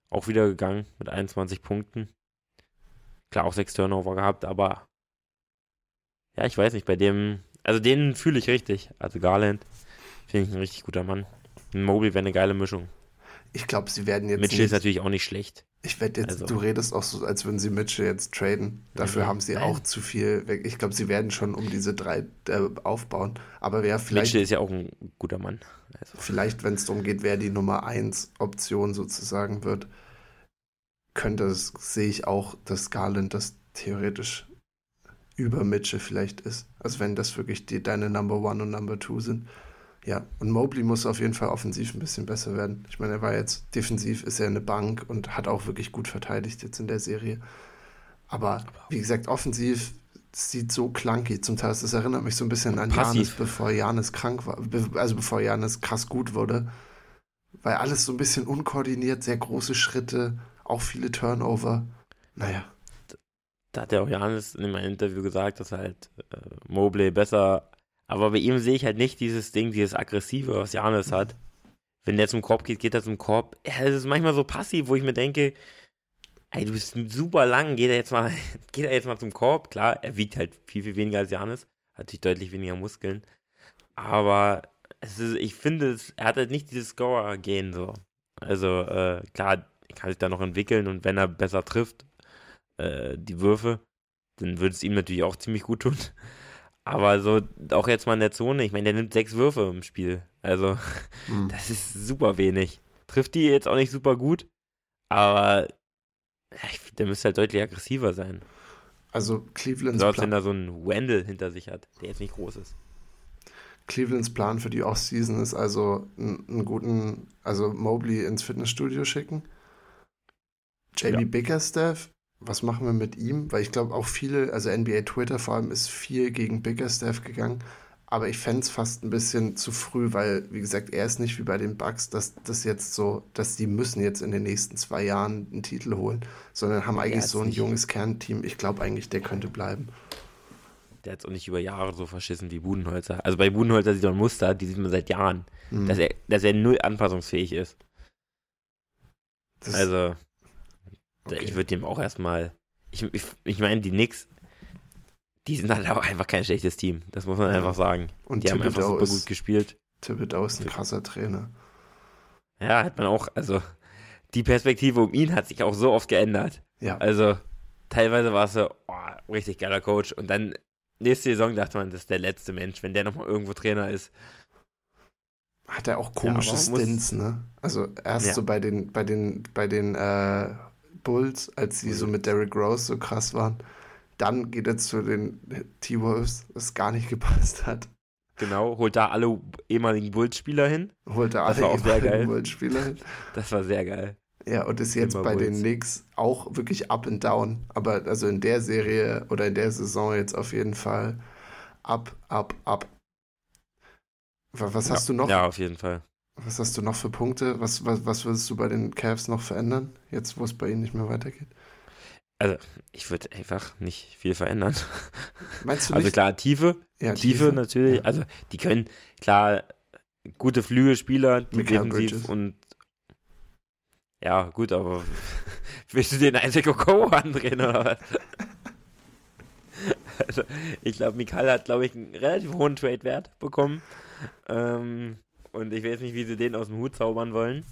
Auch wieder gegangen mit 21 Punkten. Klar, auch 6 Turnover gehabt, aber ja, ich weiß nicht, bei dem, also den fühle ich richtig. Also Garland finde ich ein richtig guter Mann. Ein Mobley wäre eine geile Mischung. Ich glaube, sie werden jetzt. Mitchell ist natürlich auch nicht schlecht. Ich werde jetzt, also. du redest auch so, als würden sie Mitchell jetzt traden. Dafür mhm. haben sie Nein. auch zu viel weg. Ich glaube, sie werden schon um diese drei äh, aufbauen. Aber wer vielleicht. Mitchell ist ja auch ein guter Mann. Also. Vielleicht, wenn es darum geht, wer die Nummer 1 Option sozusagen wird, könnte es, sehe ich auch, dass Garland das theoretisch über Mitchell vielleicht ist. Also wenn das wirklich die, deine Number One und Number Two sind. Ja, und Mobley muss auf jeden Fall offensiv ein bisschen besser werden. Ich meine, er war jetzt defensiv, ist er eine Bank und hat auch wirklich gut verteidigt jetzt in der Serie. Aber wie gesagt, offensiv sieht so clunky zum Teil. Das erinnert mich so ein bisschen an Janis, bevor Janis krank war, also bevor Janis krass gut wurde. Weil alles so ein bisschen unkoordiniert, sehr große Schritte, auch viele Turnover. Naja. Da hat ja auch Janis in meinem Interview gesagt, dass halt äh, Mobley besser aber bei ihm sehe ich halt nicht dieses Ding, dieses Aggressive, was Janis hat. Wenn der zum Korb geht, geht er zum Korb. Das ist manchmal so passiv, wo ich mir denke, ey, du bist super lang, geht er jetzt mal, geht er jetzt mal zum Korb. Klar, er wiegt halt viel, viel weniger als Janis. Hat natürlich deutlich weniger Muskeln. Aber es ist, ich finde, es, er hat halt nicht dieses Scorer-Gehen so. Also, äh, klar, er kann sich da noch entwickeln und wenn er besser trifft, äh, die Würfe, dann würde es ihm natürlich auch ziemlich gut tun. Aber so, auch jetzt mal in der Zone, ich meine, der nimmt sechs Würfe im Spiel. Also, mhm. das ist super wenig. Trifft die jetzt auch nicht super gut, aber der müsste halt deutlich aggressiver sein. Also, Clevelands. Besonders wenn er so einen Wendell hinter sich hat, der jetzt nicht groß ist. Clevelands Plan für die Offseason ist also einen, guten, also Mobley ins Fitnessstudio schicken. JB ja. Bickerstaff was machen wir mit ihm? Weil ich glaube auch viele, also NBA Twitter vor allem ist viel gegen Bickerstaff gegangen. Aber ich fände es fast ein bisschen zu früh, weil, wie gesagt, er ist nicht wie bei den Bucks, dass das jetzt so, dass die müssen jetzt in den nächsten zwei Jahren einen Titel holen, sondern haben eigentlich so ein junges Kernteam. Ich glaube eigentlich, der könnte bleiben. Der hat es auch nicht über Jahre so verschissen wie Budenholzer. Also bei Budenholzer sieht man ein Muster, die sieht man seit Jahren, mhm. dass, er, dass er null anpassungsfähig ist. Das also, Okay. Ich würde dem auch erstmal. Ich, ich, ich meine, die Knicks, die sind halt auch einfach kein schlechtes Team. Das muss man ja. einfach sagen. Und die Thibodeau haben einfach super ist, gut gespielt. Thibodeau ist ein krasser Trainer. Ja, hat man auch, also die Perspektive um ihn hat sich auch so oft geändert. Ja. Also teilweise war es so, oh, richtig geiler Coach. Und dann nächste Saison dachte man, das ist der letzte Mensch, wenn der nochmal irgendwo Trainer ist. Hat er auch komische ja, Stints, ne? Also erst ja. so bei den, bei den, bei den äh, Bulls, als sie so mit Derrick Rose so krass waren. Dann geht er zu den T-Wolves, was gar nicht gepasst hat. Genau, holt da alle ehemaligen Bulls-Spieler hin. Holt da alle ehemaligen Bulls-Spieler hin. Das war sehr geil. Ja, und ist jetzt Immer bei Bulls. den Knicks auch wirklich up and down. Aber also in der Serie oder in der Saison jetzt auf jeden Fall up, up, up. Was hast ja, du noch? Ja, auf jeden Fall. Was hast du noch für Punkte? Was, was, was würdest du bei den Cavs noch verändern, jetzt wo es bei ihnen nicht mehr weitergeht? Also, ich würde einfach nicht viel verändern. Meinst du Also nicht? klar, Tiefe. Ja, Tiefe, Tiefe natürlich. Ja. Also, die können, klar, gute Flügelspieler, die Michael defensiv Bridges. und ja, gut, aber willst du den Isaac Okoro andrehen oder was? Also, ich glaube, Mikal hat, glaube ich, einen relativ hohen Trade-Wert bekommen. Ähm, und ich weiß nicht, wie sie den aus dem Hut zaubern wollen.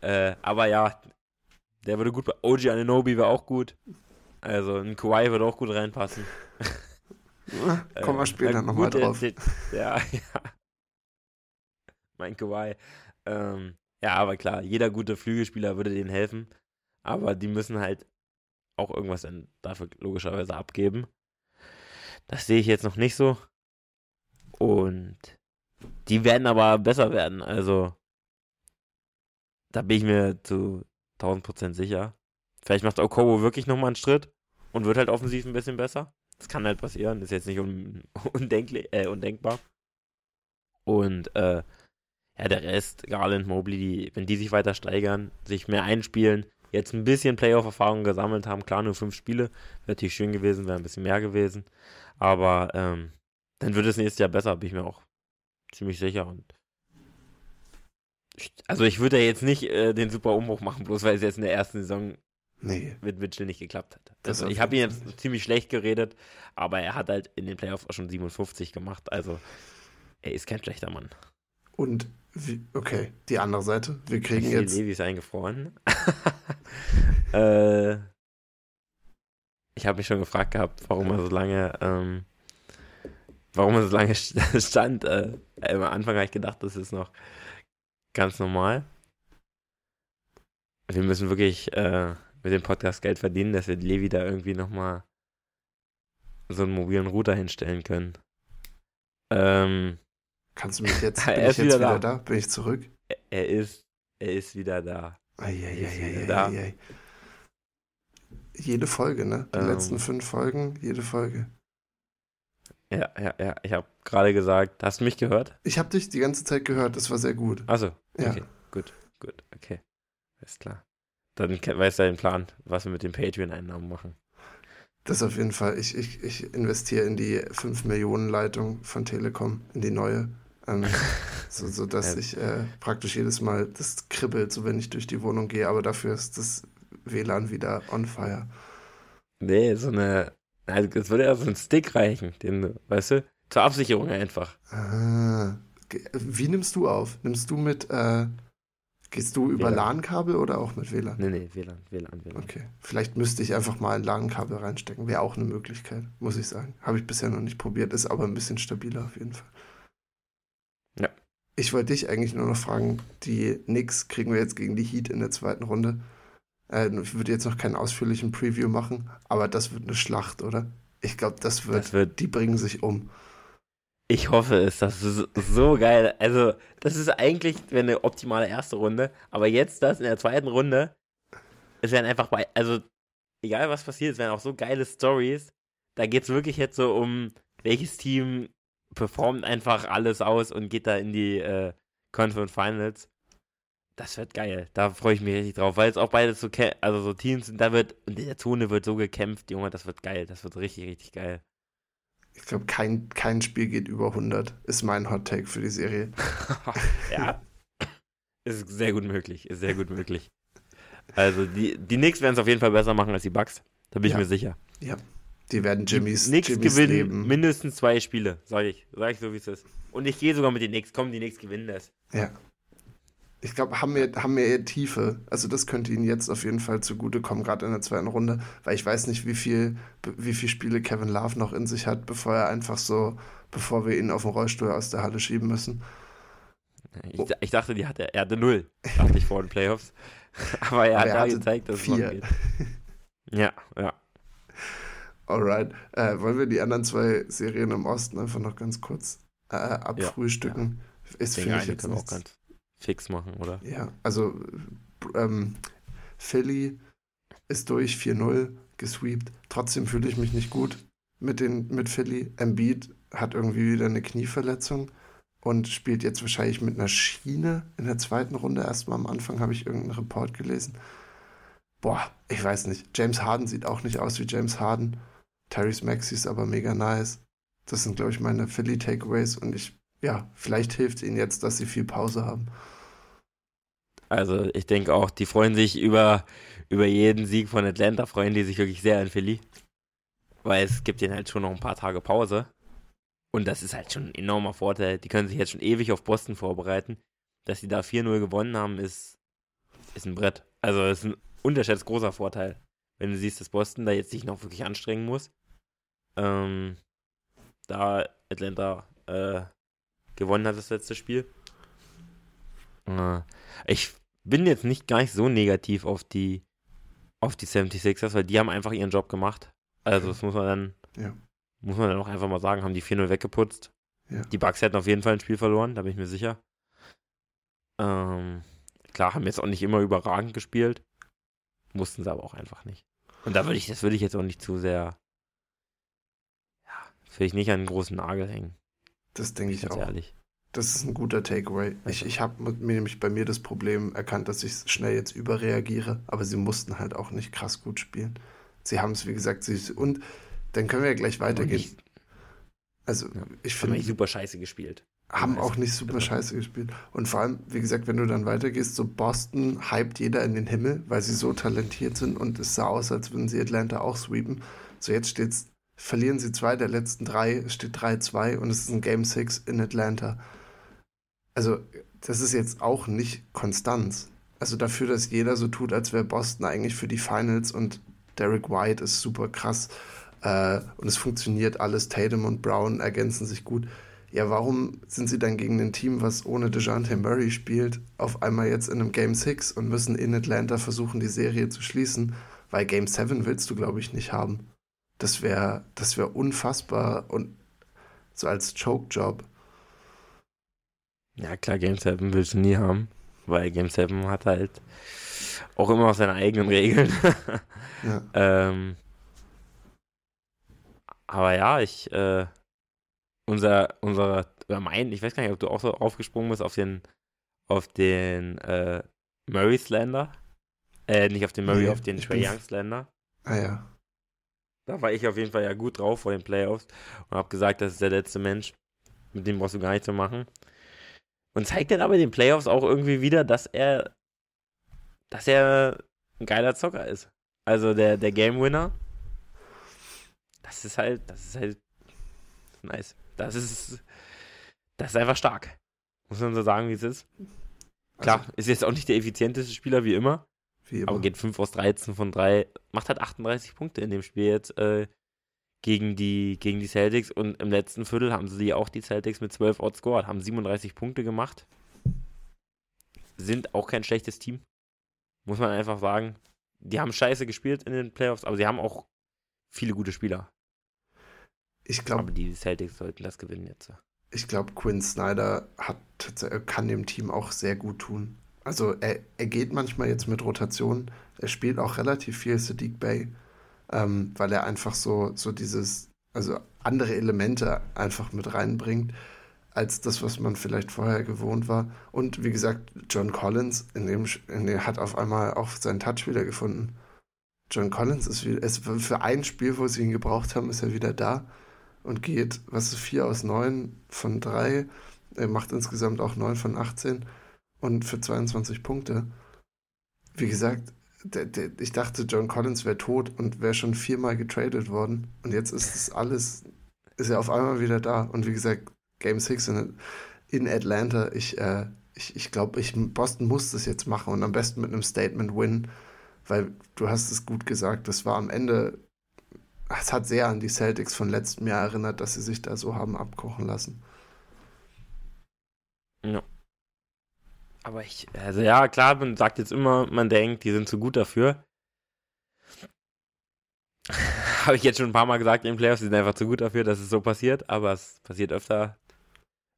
Äh, aber ja, der würde gut bei OG Ananobi wäre auch gut. Also ein Kawhi würde auch gut reinpassen. Kommen wir später nochmal drauf. Der, der, ja, ja. Mein Kawhi. Ähm, ja, aber klar, jeder gute Flügelspieler würde denen helfen. Aber die müssen halt auch irgendwas dafür logischerweise abgeben. Das sehe ich jetzt noch nicht so. Und die werden aber besser werden. Also, da bin ich mir zu 1000% sicher. Vielleicht macht Okobo wirklich nochmal einen Schritt und wird halt offensiv ein bisschen besser. Das kann halt passieren. Ist jetzt nicht un undenklich, äh, undenkbar. Und äh, ja, der Rest, Garland, Mobley, die, wenn die sich weiter steigern, sich mehr einspielen, jetzt ein bisschen Playoff-Erfahrung gesammelt haben, klar, nur fünf Spiele, wäre natürlich schön gewesen, wäre ein bisschen mehr gewesen. Aber ähm, dann wird es nächstes Jahr besser, bin ich mir auch ziemlich sicher. Und also ich würde ja jetzt nicht äh, den super Umbruch machen, bloß weil es jetzt in der ersten Saison nee. mit Mitchell nicht geklappt hat. Also ich habe ihn jetzt nicht. ziemlich schlecht geredet, aber er hat halt in den Playoffs auch schon 57 gemacht. Also er ist kein schlechter Mann. Und wie, okay, die andere Seite. Wir kriegen jetzt. Levi ist eingefroren. äh, ich habe mich schon gefragt gehabt, warum er so lange, ähm, warum er so lange stand. Äh, am Anfang habe ich gedacht, das ist noch ganz normal. Wir müssen wirklich äh, mit dem Podcast Geld verdienen, dass wir Levi da irgendwie nochmal so einen mobilen Router hinstellen können. Ähm, Kannst du mich jetzt, bin er ist ich jetzt wieder, da. da. Bin ich zurück? Er ist, er ist wieder da. Eieieiei. Jede Folge, ne? Die ähm, letzten fünf Folgen, jede Folge. Ja, ja, ja. Ich habe gerade gesagt, hast du mich gehört? Ich habe dich die ganze Zeit gehört, das war sehr gut. Also, okay, ja. gut, gut, okay. Ist klar. Dann weißt du den Plan, was wir mit den Patreon-Einnahmen machen. Das auf jeden Fall. Ich, ich, ich investiere in die 5 Millionen Leitung von Telekom, in die neue. Ähm, so, so dass ja. ich äh, praktisch jedes Mal das kribbelt, so wenn ich durch die Wohnung gehe, aber dafür ist das WLAN wieder on fire. Nee, so eine, also es würde ja so ein Stick reichen, den, weißt du, zur Absicherung einfach. Ah, wie nimmst du auf? Nimmst du mit, äh, gehst du über LAN-Kabel oder auch mit WLAN? Nee, nee, WLAN, WLAN, WLAN. Okay, vielleicht müsste ich einfach mal ein LAN-Kabel reinstecken, wäre auch eine Möglichkeit, muss ich sagen. Habe ich bisher noch nicht probiert, ist aber ein bisschen stabiler auf jeden Fall. Ja. Ich wollte dich eigentlich nur noch fragen, die Knicks kriegen wir jetzt gegen die Heat in der zweiten Runde. Äh, ich würde jetzt noch keinen ausführlichen Preview machen, aber das wird eine Schlacht, oder? Ich glaube, das wird, das wird, die bringen sich um. Ich hoffe es, das ist so geil. Also, das ist eigentlich eine optimale erste Runde, aber jetzt das in der zweiten Runde, es werden einfach bei, also, egal was passiert, es werden auch so geile Stories. Da geht es wirklich jetzt so um, welches Team performt einfach alles aus und geht da in die äh, Conference Finals. Das wird geil. Da freue ich mich richtig drauf, weil es auch beide so, also so Teams sind. Da wird, in der Zone wird so gekämpft, Junge, das wird geil. Das wird richtig, richtig geil. Ich glaube, kein, kein Spiel geht über 100, ist mein Hot Take für die Serie. ja. Ist sehr gut möglich. Ist sehr gut möglich. Also, die, die Knicks werden es auf jeden Fall besser machen als die Bucks. Da bin ja. ich mir sicher. Ja. Die werden Jimmys. Die Knicks Jimmys gewinnen Leben. mindestens zwei Spiele, sage ich. Sag ich so, wie es ist. Und ich gehe sogar mit den Knicks. Komm, die Knicks gewinnen das. Ja. Ich glaube, haben wir, haben wir eher Tiefe. Also das könnte ihnen jetzt auf jeden Fall zugutekommen, gerade in der zweiten Runde, weil ich weiß nicht, wie viel, wie viel Spiele Kevin Love noch in sich hat, bevor er einfach so, bevor wir ihn auf den Rollstuhl aus der Halle schieben müssen. Ich, ich dachte, die hatte, er hatte null, dachte ich vor den Playoffs. Aber er Aber hat er da gezeigt, dass vier. es geht. Ja, ja. Alright. Äh, wollen wir die anderen zwei Serien im Osten einfach noch ganz kurz äh, abfrühstücken? Ja, ja. Ist für mich jetzt auch ganz fix machen, oder? Ja, also ähm, Philly ist durch 4-0 gesweept. Trotzdem fühle ich mich nicht gut mit, den, mit Philly. Embiid hat irgendwie wieder eine Knieverletzung und spielt jetzt wahrscheinlich mit einer Schiene in der zweiten Runde. Erstmal am Anfang habe ich irgendeinen Report gelesen. Boah, ich weiß nicht. James Harden sieht auch nicht aus wie James Harden. Tyrese Maxi ist aber mega nice. Das sind, glaube ich, meine Philly-Takeaways und ich, ja, vielleicht hilft ihnen jetzt, dass sie viel Pause haben. Also, ich denke auch, die freuen sich über, über jeden Sieg von Atlanta, freuen die sich wirklich sehr an Philly. weil es gibt denen halt schon noch ein paar Tage Pause. Und das ist halt schon ein enormer Vorteil. Die können sich jetzt schon ewig auf Boston vorbereiten. Dass sie da 4-0 gewonnen haben, ist, ist ein Brett. Also ist ein unterschätzt großer Vorteil. Wenn du siehst, dass Boston da jetzt sich noch wirklich anstrengen muss. Ähm, da Atlanta äh, gewonnen hat das letzte Spiel. Äh, ich bin jetzt nicht gar nicht so negativ auf die auf die 76ers, weil die haben einfach ihren Job gemacht. Also das muss man dann Ja. muss man dann auch einfach mal sagen, haben die 4-0 weggeputzt. Ja. Die Bucks hätten auf jeden Fall ein Spiel verloren, da bin ich mir sicher. Ähm, klar, haben jetzt auch nicht immer überragend gespielt. Mussten sie aber auch einfach nicht. Und da würde ich, das würde ich jetzt auch nicht zu sehr, ja, das will ich nicht an einen großen Nagel hängen, Das denke ich auch. ehrlich. Das ist ein guter Takeaway. Ich, ich habe mir nämlich bei mir das Problem erkannt, dass ich schnell jetzt überreagiere, aber sie mussten halt auch nicht krass gut spielen. Sie haben es, wie gesagt, sie, und dann können wir ja gleich weitergehen. nicht, Also, Ja. ich haben finde, nicht super scheiße gespielt. haben auch nicht super also- scheiße gespielt. Und vor allem, wie gesagt, wenn du dann weitergehst, so Boston hypt jeder in den Himmel, weil sie so talentiert sind und es sah aus, als würden sie Atlanta auch sweepen. So jetzt steht's, verlieren sie zwei der letzten drei, steht 3-2 und es ist ein Game 6 in Atlanta. Also, das ist jetzt auch nicht Konstanz. Also dafür, dass jeder so tut, als wäre Boston eigentlich für die Finals und Derek White ist super krass äh, und es funktioniert alles. Tatum und Brown ergänzen sich gut. Ja, warum sind sie dann gegen ein Team, was ohne DeJounte Murray spielt, auf einmal jetzt in einem Game 6 und müssen in Atlanta versuchen, die Serie zu schließen? Weil Game 7 willst du, glaube ich, nicht haben. Das wäre das wär unfassbar und so als Choke-Job. Ja, klar, Game 7 willst du nie haben, weil Game 7 hat halt auch immer noch seine eigenen Regeln. Ja. ähm, aber ja, ich, äh, unser, unser, oder mein, ich weiß gar nicht, ob du auch so aufgesprungen bist auf den, auf den, äh, Murray Slender. Äh, nicht auf den Murray, Nee, auf den bin- Young Slender. Ah ja. Da war ich auf jeden Fall ja gut drauf vor den Playoffs und habe gesagt, das ist der letzte Mensch. Mit dem brauchst du gar nichts zu machen. Und zeigt dann aber in den Playoffs auch irgendwie wieder, dass er, dass er ein geiler Zocker ist. Also der, der Game Winner. Das ist halt, das ist halt nice. Das ist, das ist einfach stark. Muss man so sagen, wie es ist. Klar, Also, ist jetzt auch nicht der effizienteste Spieler wie immer. Aber geht 5 aus 13 von 3, macht halt 38 Punkte in dem Spiel jetzt äh, gegen, die, gegen die Celtics. Und im letzten Viertel haben sie auch die Celtics mit 12 outscored, haben 37 Punkte gemacht. Sind auch kein schlechtes Team. Muss man einfach sagen. Die haben scheiße gespielt in den Playoffs, aber sie haben auch viele gute Spieler. ich glaube, Aber die Celtics sollten das gewinnen jetzt. ich glaube, Quinn Snyder hat, tats- kann dem Team auch sehr gut tun. Also er, er geht manchmal jetzt mit Rotation. Er spielt auch relativ viel Sadiq Bay, ähm, weil er einfach so, so dieses, also andere Elemente einfach mit reinbringt, als das, was man vielleicht vorher gewohnt war. Und wie gesagt, John Collins in dem, in dem hat auf einmal auch seinen Touch wieder gefunden. John Collins ist, wieder, ist für ein Spiel, wo sie ihn gebraucht haben, ist er wieder da und geht, was ist, 4 aus 9 von 3. Er macht insgesamt auch 9 von 18 und für 22 Punkte. Wie gesagt, der, der, ich dachte, John Collins wäre tot und wäre schon viermal getradet worden. Und jetzt ist es alles, ist er auf einmal wieder da. Und wie gesagt, Game 6 in, in Atlanta, ich, äh, ich, ich glaube, ich, Boston muss das jetzt machen und am besten mit einem Statement-Win, weil du hast es gut gesagt, das war am Ende es hat sehr an die Celtics von letztem Jahr erinnert, dass sie sich da so haben abkochen lassen. Aber ich, also ja, klar, man sagt jetzt immer, man denkt, die sind zu gut dafür. Habe ich jetzt schon ein paar Mal gesagt in den Playoffs, die sind einfach zu gut dafür, dass es so passiert, aber es passiert öfter,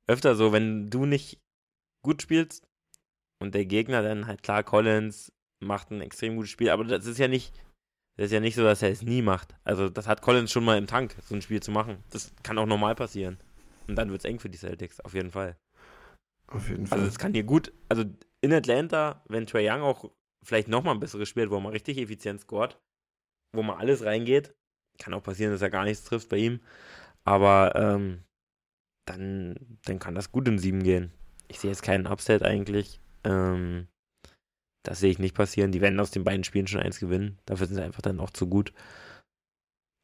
öfter so, wenn du nicht gut spielst und der Gegner dann halt klar, Collins macht ein extrem gutes Spiel, aber das ist ja nicht, das ist ja nicht so, dass er es nie macht. Also das hat Collins schon mal im Tank, so ein Spiel zu machen. Das kann auch normal passieren. Und dann wird es eng für die Celtics, auf jeden Fall. Auf jeden Fall. Also es kann dir gut, also in Atlanta, wenn Trae Young auch vielleicht nochmal ein besseres Spiel hat, wo man richtig effizient scored, wo man alles reingeht, kann auch passieren, dass er gar nichts trifft bei ihm, aber ähm, dann, dann kann das gut in sieben gehen. Ich sehe jetzt keinen Upset eigentlich. Ähm, das sehe ich nicht passieren. Die werden aus den beiden Spielen schon eins gewinnen. Dafür sind sie einfach dann auch zu gut.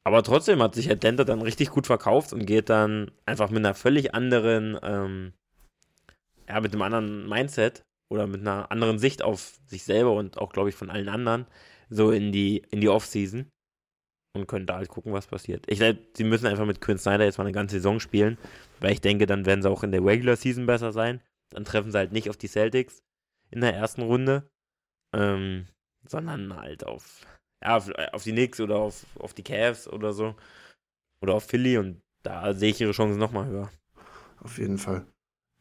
Aber trotzdem hat sich Atlanta dann richtig gut verkauft und geht dann einfach mit einer völlig anderen, ähm, ja, mit einem anderen Mindset oder mit einer anderen Sicht auf sich selber und auch, glaube ich, von allen anderen so in die, in die Offseason und können da halt gucken, was passiert. Ich glaube, sie müssen einfach mit Quinn Snyder jetzt mal eine ganze Saison spielen, weil ich denke, dann werden sie auch in der Regular Season besser sein. Dann treffen sie halt nicht auf die Celtics in der ersten Runde, ähm, sondern halt auf, ja, auf, auf, die Knicks oder auf, auf die Cavs oder so. Oder auf Philly und da sehe ich ihre Chancen nochmal höher. Auf jeden Fall.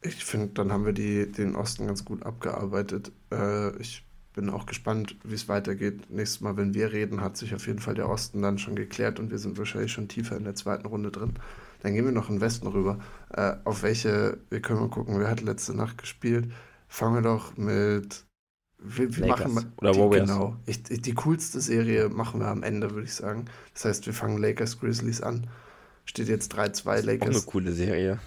Ich finde, dann haben wir die, den Osten ganz gut abgearbeitet. Äh, ich bin auch gespannt, wie es weitergeht. Nächstes Mal, wenn wir reden, hat sich auf jeden Fall der Osten dann schon geklärt und wir sind wahrscheinlich schon tiefer in der zweiten Runde drin. Dann gehen wir noch in den Westen rüber. Äh, auf welche, wir können mal gucken, wer hat letzte Nacht gespielt. Fangen wir doch mit. Wir, wir Lakers machen oder die, Warriors. Genau. Ich, ich, die coolste Serie machen wir am Ende, würde ich sagen. Das heißt, wir fangen Lakers Grizzlies an. Steht jetzt 3-2 Auch eine Lakers. coole Serie.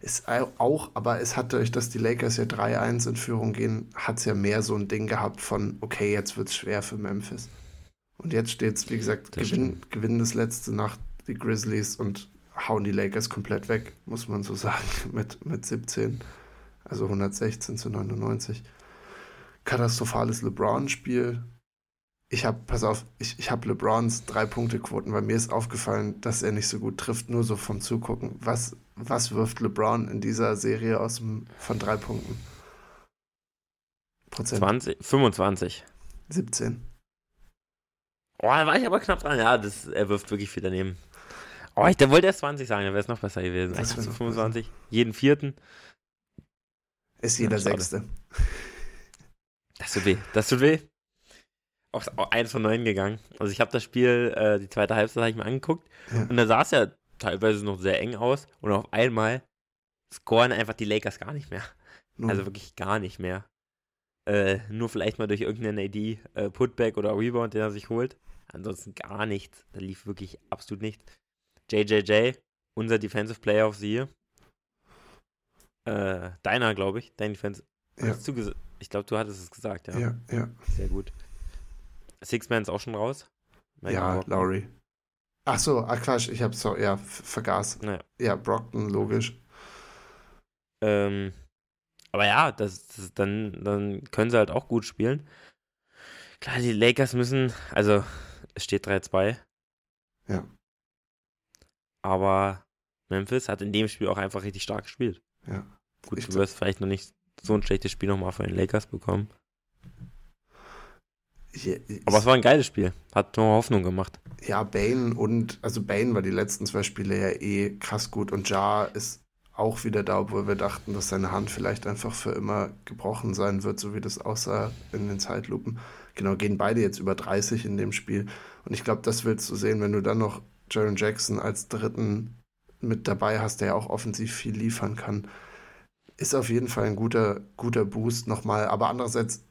Ist auch, aber es hat dadurch, dass die Lakers ja 3-1 in Führung gehen, hat es ja mehr so ein Ding gehabt von, okay, jetzt wird es schwer für Memphis. Und jetzt steht es, wie gesagt, Das gewinn, gewinnen das letzte Nacht die Grizzlies und hauen die Lakers komplett weg, muss man so sagen, mit, mit 17. Also 116 zu 99. Katastrophales LeBron-Spiel. Ich habe, pass auf, ich, ich habe LeBrons Drei-Punkte-Quoten, weil mir ist aufgefallen, dass er nicht so gut trifft, nur so vom Zugucken. Was, was wirft LeBron in dieser Serie aus dem, von drei Punkten? Prozent 20, 25. 17. Oh, da war ich aber knapp dran. Ja, das, er wirft wirklich viel daneben. Oh, ich der wollte erst 20 sagen, dann wäre es noch besser gewesen. Ich noch 25. Jeden vierten. Ist jeder Ja. Sechste. Das tut weh. Das tut weh. Auch eins von neun gegangen. Also ich habe das Spiel, äh, die zweite Halbzeit habe ich mir angeguckt Ja. und da sah es ja teilweise noch sehr eng aus und auf einmal scoren einfach die Lakers gar nicht mehr. Null. Also wirklich gar nicht mehr. Äh, nur vielleicht mal durch irgendeinen AD äh, Putback oder Rebound, den er sich holt. Ansonsten gar nichts. Da lief wirklich absolut nichts. JJJ, unser Defensive Player of the Year. Äh, deiner, glaube ich. Dein Defense. ja. Ich glaube, du hattest es gesagt, ja. ja, ja. Sehr gut. Six-Man ist auch schon raus. Michael Ja, Brockton. Lowry. Ach so, ah Quatsch, ich hab's so, ja, vergaß. Naja. Ja, Brockton, logisch. Ähm, aber ja, das, das, dann, dann können sie halt auch gut spielen. Klar, die Lakers müssen, also es steht 3-2. Ja. Aber Memphis hat in dem Spiel auch einfach richtig stark gespielt. Ja. Gut, Ich du wirst vielleicht noch nicht so ein schlechtes Spiel nochmal von den Lakers bekommen. Ich, Aber es war ein geiles Spiel. Hat nur Hoffnung gemacht. ja, Bane und, also Bane war die letzten zwei Spiele ja eh krass gut und Jar ist auch wieder da, obwohl wir dachten, dass seine Hand vielleicht einfach für immer gebrochen sein wird, so wie das aussah in den Zeitlupen. Genau, gehen beide jetzt über 30 in dem Spiel. Und ich glaube, das willst du sehen, wenn du dann noch Jaron Jackson als dritten mit dabei hast, der ja auch offensiv viel liefern kann. Ist auf jeden Fall ein guter, guter Boost nochmal. Aber andererseits,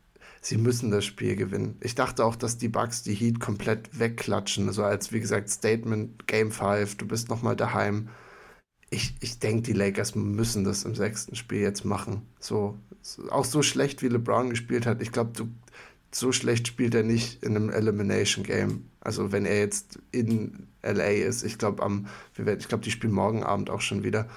sie müssen das Spiel gewinnen. Ich dachte auch, dass die Bucks die Heat komplett wegklatschen. Also als, wie gesagt, Statement Game 5, du bist nochmal daheim. Ich, ich denke, die Lakers müssen das im sechsten Spiel jetzt machen. So, so- auch so schlecht, wie LeBron gespielt hat. Ich glaube, so schlecht spielt er nicht in einem Elimination Game. Also wenn er jetzt in LA ist, ich glaube, am, ich glaube, die spielen morgen Abend auch schon wieder.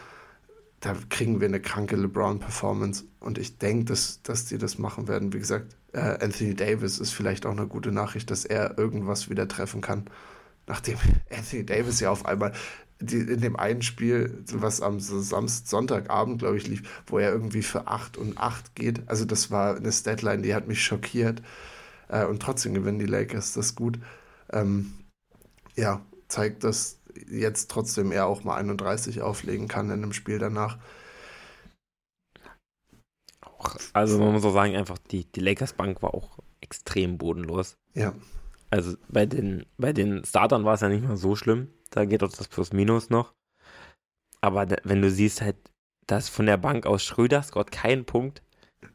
Da kriegen wir eine kranke LeBron-Performance und ich denke, dass, dass die das machen werden. Wie gesagt, äh, Anthony Davis ist vielleicht auch eine gute Nachricht, dass er irgendwas wieder treffen kann. Nachdem Anthony Davis ja auf einmal die, in dem einen Spiel, was am Samstag, Sonntagabend, glaube ich, lief, wo er irgendwie für 8 und 8 geht. Also das war eine Statline, die hat mich schockiert. Äh, und trotzdem gewinnen die Lakers das gut. Ähm, ja, zeigt, dass jetzt trotzdem er auch mal 31 auflegen kann in einem Spiel danach. Auch, also man muss auch sagen, einfach die, die Lakers Bank war auch extrem bodenlos. Ja, Also bei den, bei den Startern war es ja nicht mal so schlimm. Da geht auch das Plus-Minus noch. Aber da, wenn du siehst halt, dass von der Bank aus Schröder scoret keinen Punkt.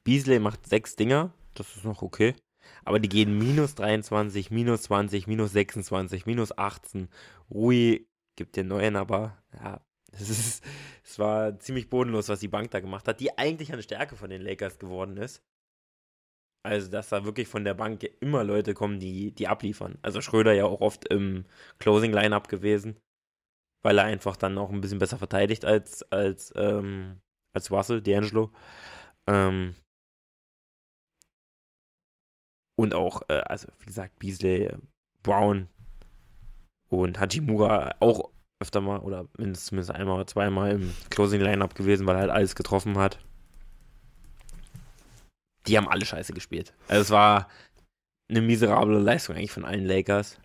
Beasley macht sechs Dinger. Das ist noch okay. Aber die gehen minus 23, minus 20, minus 26, minus 18. Rui gibt den neuen, aber ja, es es war ziemlich bodenlos, was die Bank da gemacht hat, die eigentlich eine Stärke von den Lakers geworden ist. Also, dass da wirklich von der Bank immer Leute kommen, die, die abliefern. Also Schröder ja auch oft im Closing-Line-Up gewesen, weil er einfach dann auch ein bisschen besser verteidigt als, als, ähm, als Russell, D'Angelo. Ähm, und auch, äh, also wie gesagt, Beasley, Brown und Hachimura auch öfter mal oder mindestens einmal oder zweimal im Closing Lineup gewesen, weil er halt alles getroffen hat. Die haben alle scheiße gespielt. Also es war eine miserable Leistung eigentlich von allen Lakers.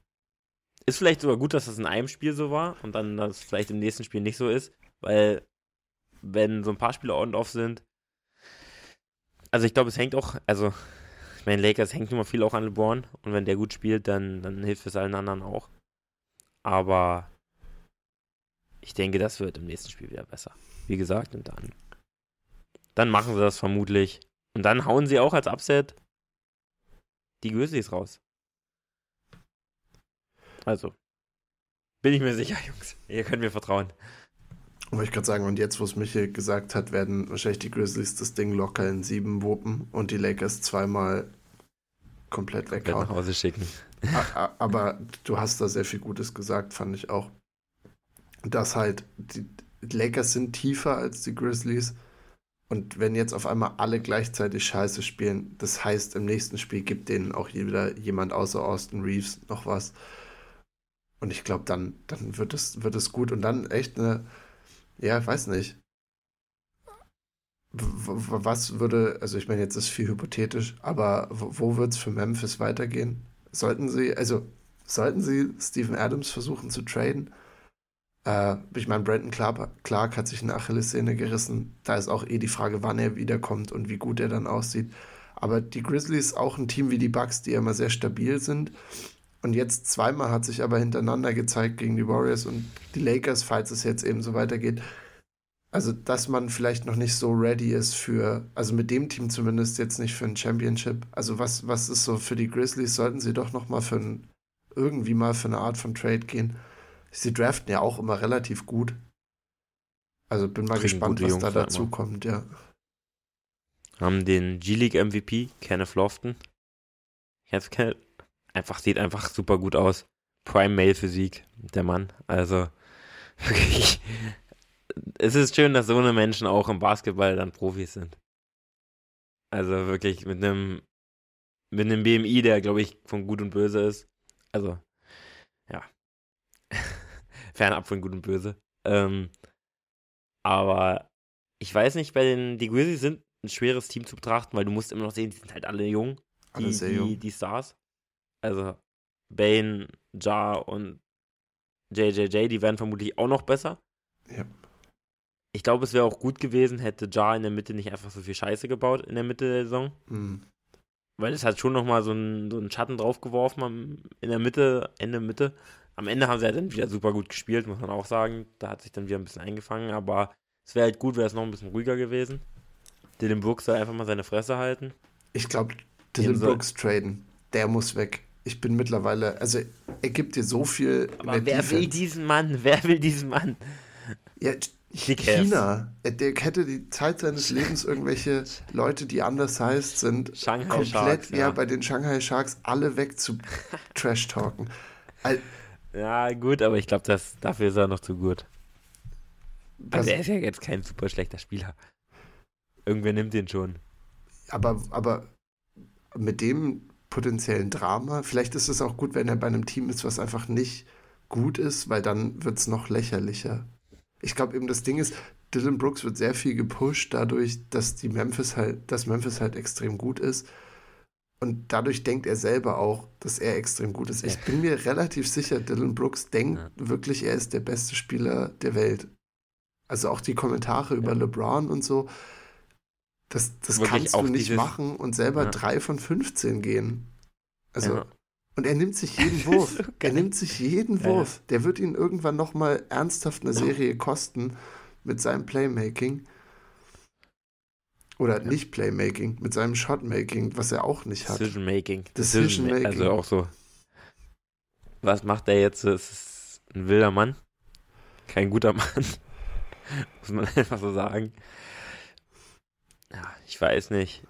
Ist vielleicht sogar gut, dass das in einem Spiel so war und dann das vielleicht im nächsten Spiel nicht so ist, weil wenn so ein paar Spiele on und off sind, also ich glaube, es hängt auch, also ich meine, Lakers hängt immer viel auch an LeBron und wenn der gut spielt, dann, dann hilft es allen anderen auch. Aber ich denke, das wird im nächsten Spiel wieder besser. Wie gesagt, und dann, dann machen sie das vermutlich. Und dann hauen sie auch als Upset die Grizzlies raus. Also, bin ich mir sicher, Jungs. Ihr könnt mir vertrauen. Wollte ich gerade sagen, und jetzt, wo es Michael gesagt hat, werden wahrscheinlich die Grizzlies das Ding locker in sieben wuppen und die Lakers zweimal komplett weghauen. Komplett nach Hause schicken. Aber du hast da sehr viel Gutes gesagt, fand ich auch. Dass halt die Lakers sind tiefer als die Grizzlies. Und wenn jetzt auf einmal alle gleichzeitig Scheiße spielen, das heißt, im nächsten Spiel gibt denen auch wieder jemand außer Austin Reeves noch was. Und ich glaube, dann, dann wird es, wird gut. Und dann echt eine, ja, ich weiß nicht. Was würde, also ich meine, jetzt ist viel hypothetisch, aber wo wird es für Memphis weitergehen? Sollten sie, also sollten sie Steven Adams versuchen zu traden? Äh, ich meine, Brandon Clark, Clark hat sich eine Achillessehne gerissen. Da ist auch eh die Frage, wann er wiederkommt und wie gut er dann aussieht. Aber die Grizzlies auch ein Team wie die Bucks, die ja immer sehr stabil sind. Und jetzt zweimal hat sich aber hintereinander gezeigt gegen die Warriors und die Lakers, falls es jetzt eben so weitergeht. Also, dass man vielleicht noch nicht so ready ist für, also mit dem Team zumindest jetzt nicht für ein Championship. Also, was, was ist so für die Grizzlies? Sollten sie doch noch mal für ein, irgendwie mal für eine Art von Trade gehen. Sie draften ja auch immer relativ gut. Also, bin mal Kriegen gespannt, was Jungs da dazu immer. kommt, ja. Haben den G-League MVP, Kenneth Lofton. Kenneth, einfach, sieht einfach super gut aus. Prime Male Physik, der Mann. Also, wirklich es ist schön, dass so eine Menschen auch im Basketball dann Profis sind. Also wirklich mit einem mit einem BMI, der glaube ich von Gut und Böse ist. Also ja, fernab von Gut und Böse. Ähm, aber ich weiß nicht, bei den die Grizzlies sind ein schweres Team zu betrachten, weil du musst immer noch sehen, die sind halt alle jung, die, alle sehr jung. die, die Stars. Also Bane, Jar und JJJ, die werden vermutlich auch noch besser. Ja. Ich glaube, es wäre auch gut gewesen, hätte Jar in der Mitte nicht einfach so viel Scheiße gebaut in der Mitte der Saison. Mhm. Weil es hat schon nochmal so einen, so einen Schatten draufgeworfen in der Mitte, Ende Mitte. Am Ende haben sie halt dann wieder super gut gespielt, muss man auch sagen. Da hat sich dann wieder ein bisschen eingefangen, aber es wäre halt gut, wäre es noch ein bisschen ruhiger gewesen. Dylan Brooks soll einfach mal seine Fresse halten. Ich glaube, Dylan Brooks traden, der muss weg. Ich bin mittlerweile, also er gibt dir so viel. Aber wer Defense. will diesen Mann? Wer will diesen Mann? Ja, China. Der hätte die Zeit seines Lebens irgendwelche Leute, die anders heißt sind, Shanghai komplett Sharks, ja. ja. bei den Shanghai Sharks alle weg zu Trash-Talken. Ja, gut, aber ich glaube, dafür ist er noch zu gut. Also er ist ja jetzt kein super schlechter Spieler. Irgendwer nimmt den schon. Aber, aber mit dem potenziellen Drama, vielleicht ist es auch gut, wenn er bei einem Team ist, was einfach nicht gut ist, weil dann wird es noch lächerlicher ich glaube eben das Ding ist, Dylan Brooks wird sehr viel gepusht dadurch, dass die Memphis halt, dass Memphis halt extrem gut ist. Und dadurch denkt er selber auch, dass er extrem gut ist. Ich bin mir relativ sicher, Dylan Brooks denkt ja. wirklich, er ist der beste Spieler der Welt. Also auch die Kommentare über ja. LeBron und so, das, das kannst du nicht dieses... machen und selber ja. 3 von 15 gehen. Also und er nimmt sich jeden Wurf. so er nimmt sich jeden Wurf. Der wird ihn irgendwann nochmal ernsthaft eine Serie kosten mit seinem Playmaking. Oder ja. nicht Playmaking, mit seinem Shotmaking, was er auch nicht hat. Decision Making. Decision Making. Also auch so. Was macht er jetzt? Es ist ein wilder Mann. Kein guter Mann. Muss man einfach so sagen. Ja, ich weiß nicht.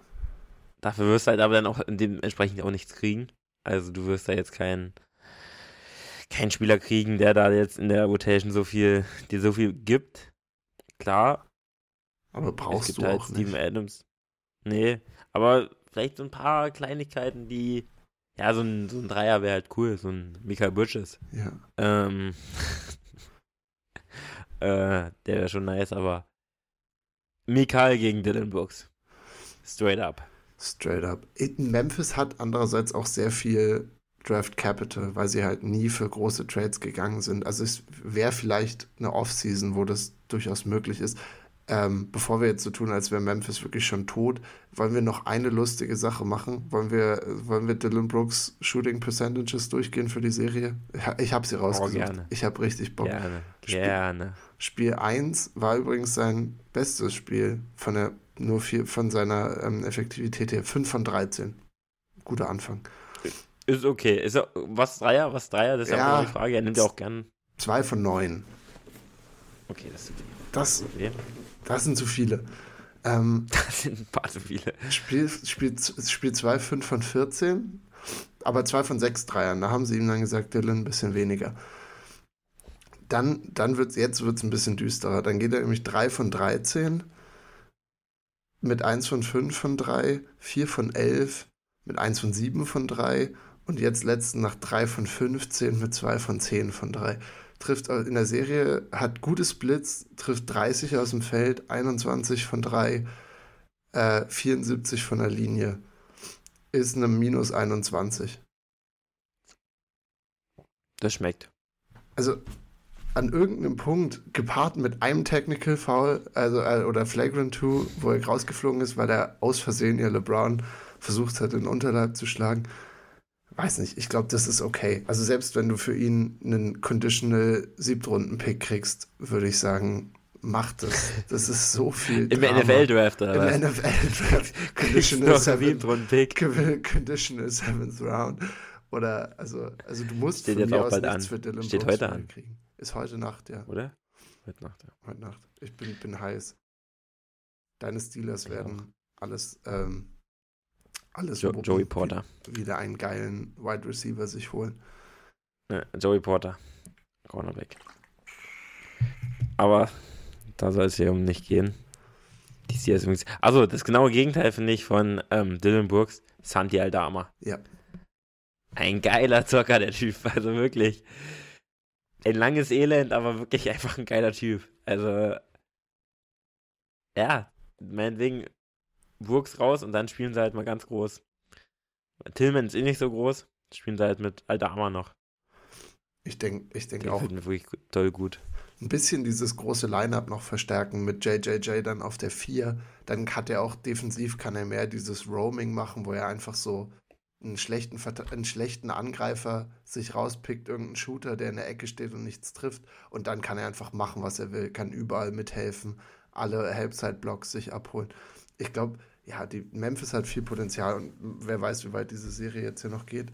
dafür wirst du halt aber dann auch dementsprechend auch nichts kriegen. Also du wirst da jetzt keinen kein Spieler kriegen, der da jetzt in der Rotation so viel, dir so viel gibt. Klar. Aber brauchst du halt auch Steven nicht. Adams. Nee, aber vielleicht so ein paar Kleinigkeiten, die. Ja, so ein, so ein Dreier wäre halt cool, so ein Michael Bridges. Ja. Ähm, äh, der wäre schon nice, aber Mikal gegen Dylan Brooks. Straight up. Straight up. Memphis hat andererseits auch sehr viel Draft Capital, weil sie halt nie für große Trades gegangen sind. Also es wäre vielleicht eine Offseason, wo das durchaus möglich ist. Ähm, bevor wir jetzt so tun, als wäre Memphis wirklich schon tot, wollen wir noch eine lustige Sache machen? Wollen wir, wollen wir Dylan Brooks Shooting Percentages durchgehen für die Serie? Ich habe sie rausgesucht. Oh, gerne. Ich habe richtig Bock. Gerne. Spiel, gerne. Spiel 1 war übrigens sein bestes Spiel von der nur vier, von seiner ähm, Effektivität her. 5 von 13. Guter Anfang. Ist okay. Ist er, was Dreier? Was Dreier? Das ist ja auch die Frage. Er nimmt ja auch gern. 2 von 9. Okay, das ist das, okay. Das sind zu viele. Ähm, das sind ein paar zu viele. Spiel 2 Spiel, Spiel 5 von 14, aber 2 von 6 Dreiern. Da haben sie ihm dann gesagt, Dylan, ein bisschen weniger. Dann, dann wird jetzt wird es ein bisschen düsterer. Dann geht er nämlich 3 von 13 mit 1 von 5 von 3, 4 von 11, mit 1 von 7 von 3 und jetzt letzten nach 3 von 15 mit 2 von 10 von 3. Trifft in der Serie, hat gute Splits, trifft 30 aus dem Feld, 21 von 3, äh, 74 von der Linie. Ist eine minus 21. Das schmeckt. Also an irgendeinem Punkt, gepaart mit einem Technical Foul, also äh, oder Flagrant 2, wo er rausgeflogen ist, weil er aus Versehen ihr LeBron versucht hat, in den Unterleib zu schlagen. Weiß nicht, ich glaube, das ist okay. Also selbst wenn du für ihn einen Conditional Siebtrunden-Pick kriegst, würde ich sagen, mach das. Das ist so viel. Im NFL-Draft, oder? Im NFL-Draft. Conditional Siebtrunden-Pick. Conditional Seventh Round. Oder, also, also du musst Steht jetzt auch bald an. Steht Brooks heute an. Kriegen. Ist heute Nacht, ja. Oder? Heute Nacht, ja. Heute Nacht. Ich bin, bin heiß. Deine Steelers ich werden auch. alles, ähm, alles jo Joey Porter. Wieder einen geilen Wide Receiver sich holen. Ja, Joey Porter. Cornerback. Aber da soll es hier um nicht gehen. Die übrigens. Also, das genaue Gegenteil finde ich von ähm, Dylan Brooks, Santi Aldama. Ja. Ein geiler Zocker, der Typ. Also wirklich ein langes Elend, aber wirklich einfach ein geiler Typ. Also, ja, meinetwegen Burgs raus und dann spielen sie halt mal ganz groß. Tillman ist eh nicht so groß, spielen sie halt mit Aldama noch. Ich denke ich denk auch. Mir wirklich toll gut. Ein bisschen dieses große Line-Up noch verstärken mit JJJ dann auf der 4. Dann hat er auch defensiv, kann er mehr dieses Roaming machen, wo er einfach so einen schlechten, einen schlechten Angreifer sich rauspickt, irgendeinen Shooter, der in der Ecke steht und nichts trifft. Und dann kann er einfach machen, was er will, kann überall mithelfen, alle Halbside-Blocks sich abholen. Ich glaube, ja, die Memphis hat viel Potenzial und wer weiß, wie weit diese Serie jetzt hier noch geht.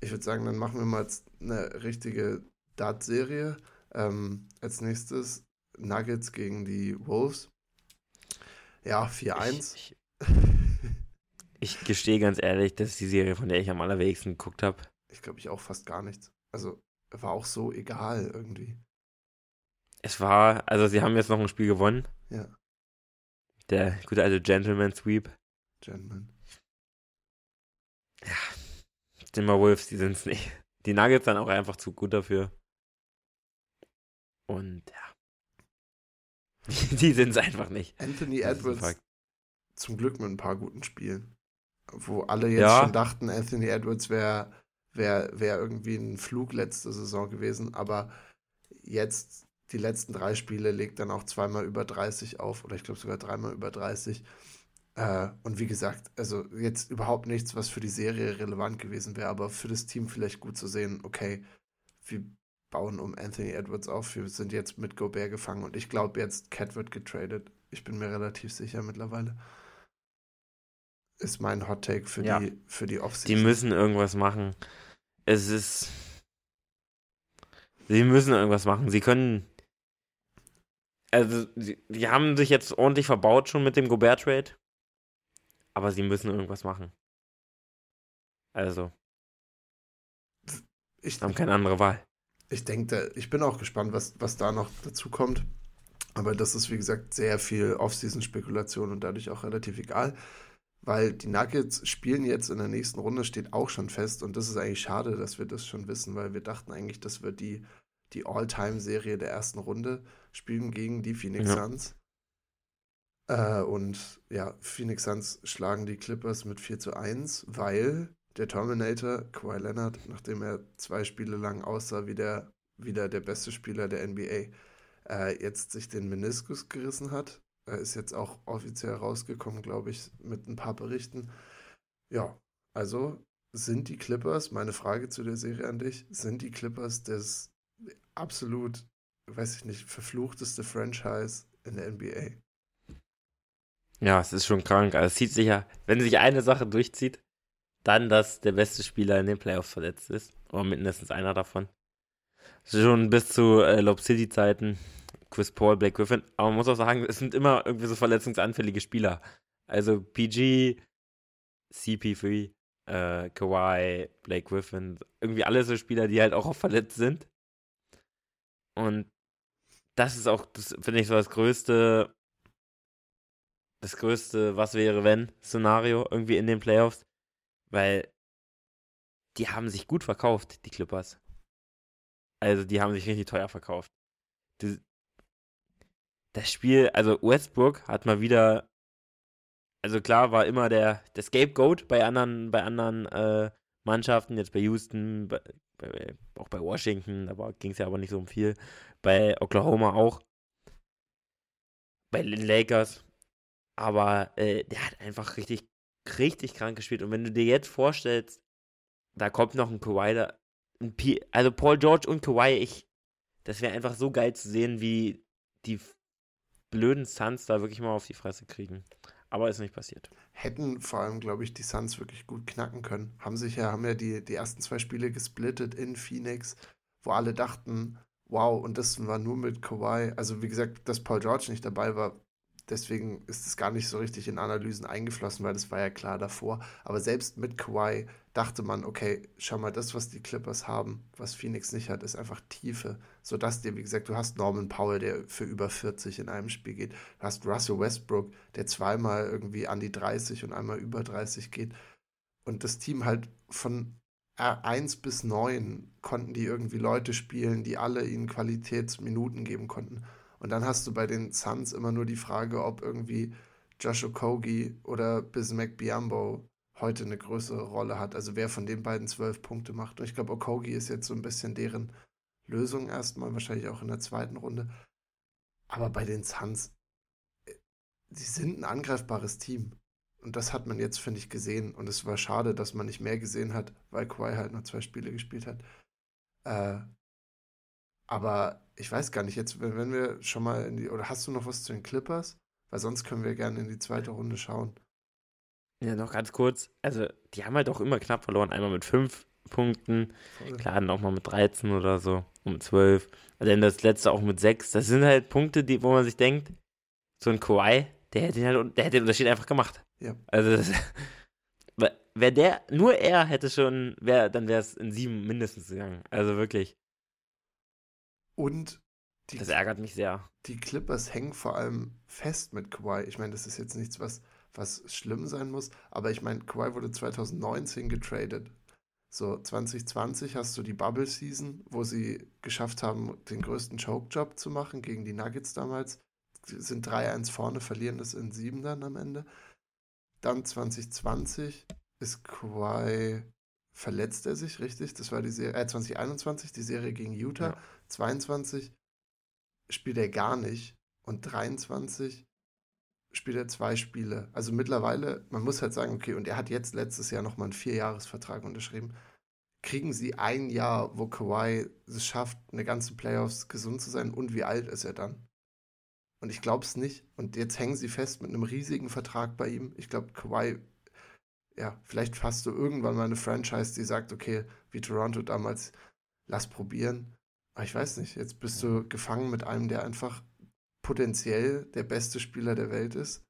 Ich würde sagen, dann machen wir mal eine richtige Dart-Serie. Ähm, als nächstes Nuggets gegen die Wolves. Ja, 4-1. Ich gestehe ganz ehrlich, das ist die Serie, von der ich am allerwenigsten geguckt habe. Ich glaube, ich auch fast gar nichts. Also, war auch so egal irgendwie. Es war, also sie haben jetzt noch ein Spiel gewonnen. Ja. Der gute alte Gentleman Sweep. Gentleman. Ja. Timberwolves, die sind es nicht. Die Nuggets dann auch einfach zu gut dafür. Und ja. die sind es einfach nicht. Anthony Edwards zum Glück mit ein paar guten Spielen wo alle jetzt ja. schon dachten, Anthony Edwards wäre wär, wär irgendwie ein Flug letzte Saison gewesen, aber jetzt die letzten drei Spiele legt dann auch zweimal über 30 auf oder ich glaube sogar dreimal über 30. Äh, und wie gesagt, also jetzt überhaupt nichts, was für die Serie relevant gewesen wäre, aber für das Team vielleicht gut zu sehen, okay, wir bauen um Anthony Edwards auf, wir sind jetzt mit Gobert gefangen und ich glaube jetzt, Cat wird getradet. Ich bin mir relativ sicher mittlerweile ist mein Hot Take für ja. die für die Offseason. Die müssen irgendwas machen. Es ist Sie müssen irgendwas machen. Sie können also sie, die haben sich jetzt ordentlich verbaut schon mit dem Gobert Trade. aber sie müssen irgendwas machen. Also. Ich haben keine andere Wahl. Ich denke, ich bin auch gespannt, was, was da noch dazu kommt. Aber das ist, wie gesagt, sehr viel Off-Season-Spekulation und dadurch auch relativ egal. Weil die Nuggets spielen jetzt in der nächsten Runde, steht auch schon fest. Und das ist eigentlich schade, dass wir das schon wissen, weil wir dachten eigentlich, das wird die, die All-Time-Serie der ersten Runde. Spielen gegen die Phoenix ja. Suns. Äh, und ja, Phoenix Suns schlagen die Clippers mit 4 zu 1, weil der Terminator, Kawhi Leonard, nachdem er zwei Spiele lang aussah wie der, wieder der beste Spieler der NBA, äh, jetzt sich den Meniskus gerissen hat. Er ist jetzt auch offiziell rausgekommen, glaube ich, mit ein paar Berichten. Ja, also sind die Clippers, meine Frage zu der Serie an dich, sind die Clippers das absolut, weiß ich nicht, verfluchteste Franchise in der NBA? Ja, es ist schon krank. Also es zieht sich ja, wenn sich eine Sache durchzieht, dann, dass der beste Spieler in den Playoffs verletzt ist. Oder mindestens einer davon. Schon bis zu äh, Lob City-Zeiten. Chris Paul, Blake Griffin. Aber man muss auch sagen, es sind immer irgendwie so verletzungsanfällige Spieler. Also PG, CP3, äh, Kawhi, Blake Griffin. Irgendwie alle so Spieler, die halt auch oft verletzt sind. Und das ist auch, das finde ich so das größte, das größte Was wäre wenn Szenario irgendwie in den Playoffs. Weil die haben sich gut verkauft, die Clippers. Also die haben sich richtig teuer verkauft. Das, das Spiel, also Westbrook hat mal wieder, also klar war immer der, der Scapegoat bei anderen, bei anderen äh, Mannschaften, jetzt bei Houston, bei, bei, auch bei Washington, da ging es ja aber nicht so um viel, bei Oklahoma auch, bei den Lakers, aber äh, der hat einfach richtig richtig krank gespielt. Und wenn du dir jetzt vorstellst, da kommt noch ein Kawhi, da, ein P also Paul George und Kawhi, ich, das wäre einfach so geil zu sehen, wie die blöden Suns da wirklich mal auf die Fresse kriegen. Aber ist nicht passiert. Hätten vor allem, glaube ich, die Suns wirklich gut knacken können. Haben sich ja, haben ja die, die ersten zwei Spiele gesplittet in Phoenix, wo alle dachten, wow, und das war nur mit Kawhi. Also wie gesagt, dass Paul George nicht dabei war, deswegen ist es gar nicht so richtig in Analysen eingeflossen, weil das war ja klar davor. Aber selbst mit Kawhi dachte man, okay, schau mal, das, was die Clippers haben, was Phoenix nicht hat, ist einfach Tiefe. Sodass dir, wie gesagt, du hast Norman Powell, der für über 40 in einem Spiel geht. Du hast Russell Westbrook, der zweimal irgendwie an die 30 und einmal über 30 geht. Und das Team halt von R1 bis 9 konnten die irgendwie Leute spielen, die alle ihnen Qualitätsminuten geben konnten. Und dann hast du bei den Suns immer nur die Frage, ob irgendwie Josh Okogie oder Bismack Biambo heute eine größere Rolle hat. Also wer von den beiden zwölf Punkte macht. Und ich glaube, Okogie ist jetzt so ein bisschen deren Lösung erstmal, wahrscheinlich auch in der zweiten Runde. Aber bei den Suns, äh, sie sind ein angreifbares Team. Und das hat man jetzt, finde ich, gesehen. Und es war schade, dass man nicht mehr gesehen hat, weil Kawhi halt nur zwei Spiele gespielt hat. Äh, aber ich weiß gar nicht, jetzt, wenn wir schon mal in die, oder hast du noch was zu den Clippers? Weil sonst können wir gerne in die zweite Runde schauen. Ja, noch ganz kurz. Also, die haben halt auch immer knapp verloren. Einmal mit fünf Punkten. Klar, dann auch mal mit 13 oder so. Mit 12. Also dann das letzte auch mit 6. Das sind halt Punkte, die, wo man sich denkt, so ein Kawhi, der hätte, halt, der hätte den Unterschied einfach gemacht. Ja. Also, das, wäre der, nur er hätte schon, wär, dann wäre es in sieben mindestens gegangen. Also wirklich. Und die, das ärgert mich sehr. Die Clippers hängen vor allem fest mit Kawhi. Ich meine, das ist jetzt nichts, was, was schlimm sein muss, aber ich meine, Kawhi wurde 2019 getradet. So, 2020 hast du die Bubble Season, wo sie geschafft haben, den größten Choke-Job zu machen gegen die Nuggets damals. Sind 3-1 vorne, verlieren das in 7 dann am Ende. Dann 2020 ist Kawhi verletzt er sich, richtig? Das war die Serie, äh, 2021, die Serie gegen Utah. Ja. 22 spielt er gar nicht und 23 spielt er zwei Spiele. Also mittlerweile, man muss halt sagen, okay, und er hat jetzt letztes Jahr nochmal einen Vierjahresvertrag unterschrieben. Kriegen sie ein Jahr, wo Kawhi es schafft, eine ganze Playoffs gesund zu sein und wie alt ist er dann? Und ich glaube es nicht. Und jetzt hängen sie fest mit einem riesigen Vertrag bei ihm. Ich glaube, Kawhi, ja, vielleicht hast du irgendwann mal eine Franchise, die sagt, okay, wie Toronto damals, lass probieren. Aber ich weiß nicht, jetzt bist du gefangen mit einem, der einfach potenziell der beste Spieler der Welt ist,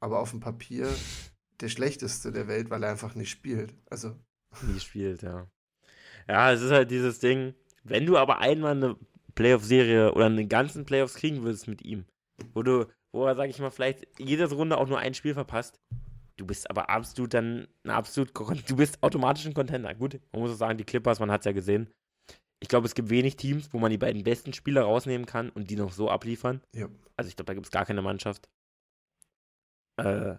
aber auf dem Papier der schlechteste der Welt, weil er einfach nicht spielt. Also. Nie spielt, ja. Ja, es ist halt dieses Ding, wenn du aber einmal eine Playoff-Serie oder einen ganzen Playoffs kriegen würdest mit ihm, wo du, wo er, sag ich mal, vielleicht jede Runde auch nur ein Spiel verpasst, du bist aber absolut dann absolut, du bist automatisch ein Contender. Gut, man muss auch sagen, die Clippers, man hat es ja gesehen. Ich glaube, es gibt wenig Teams, wo man die beiden besten Spieler rausnehmen kann und die noch so abliefern. Ja. Also ich glaube, da gibt es gar keine Mannschaft. Äh,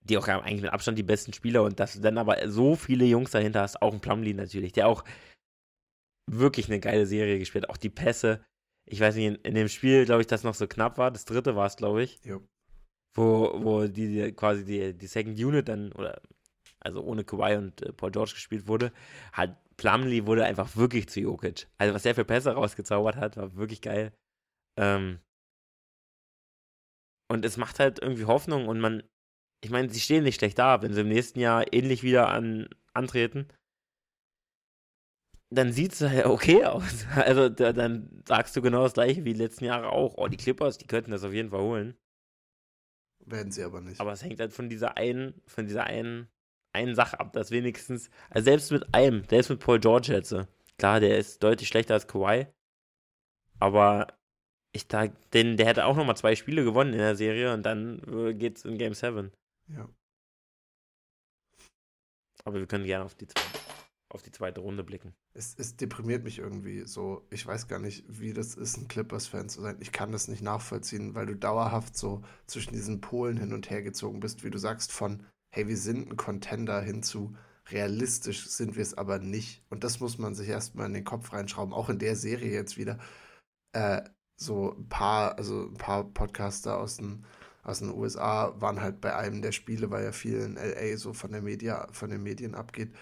die auch eigentlich mit Abstand die besten Spieler und dass du dann aber so viele Jungs dahinter hast, auch ein Plumlee natürlich, der auch wirklich eine geile Serie gespielt hat. Auch die Pässe. Ich weiß nicht, in, in dem Spiel, glaube ich, das noch so knapp war. Das dritte war es, glaube ich. Ja. Wo, wo die, die quasi die, die Second Unit dann, oder also ohne Kawhi und äh, Paul George gespielt wurde, hat Plumlee wurde einfach wirklich zu Jokic. Also was er für Pässe rausgezaubert hat, war wirklich geil. Ähm, und es macht halt irgendwie Hoffnung und man, ich meine, sie stehen nicht schlecht da, wenn sie im nächsten Jahr ähnlich wieder an, antreten. Dann sieht es ja okay aus. Also da, dann sagst du genau das gleiche wie die letzten Jahre auch. Oh, die Clippers, die könnten das auf jeden Fall holen. Werden sie aber nicht. Aber es hängt halt von dieser einen, von dieser einen, einen Sache ab, dass wenigstens, also selbst mit einem, selbst mit Paul George jetzt, klar, der ist deutlich schlechter als Kawhi, aber ich da, denn der hätte auch nochmal zwei Spiele gewonnen in der Serie und dann äh, geht's in Game 7. Ja. Aber wir können gerne auf die, auf die zweite Runde blicken. Es, es deprimiert mich irgendwie so. Ich weiß gar nicht, wie das ist, ein Clippers-Fan zu sein. Ich kann das nicht nachvollziehen, weil du dauerhaft so zwischen diesen Polen hin und her gezogen bist, wie du sagst, von, hey, wir sind ein Contender hinzu. Realistisch sind wir es aber nicht. Und das muss man sich erstmal in den Kopf reinschrauben. Auch in der Serie jetzt wieder. Äh, so ein paar, also ein paar Podcaster aus den, aus den USA waren halt bei einem der Spiele, weil ja viel in LA so von der Media, von den Medien abgeht.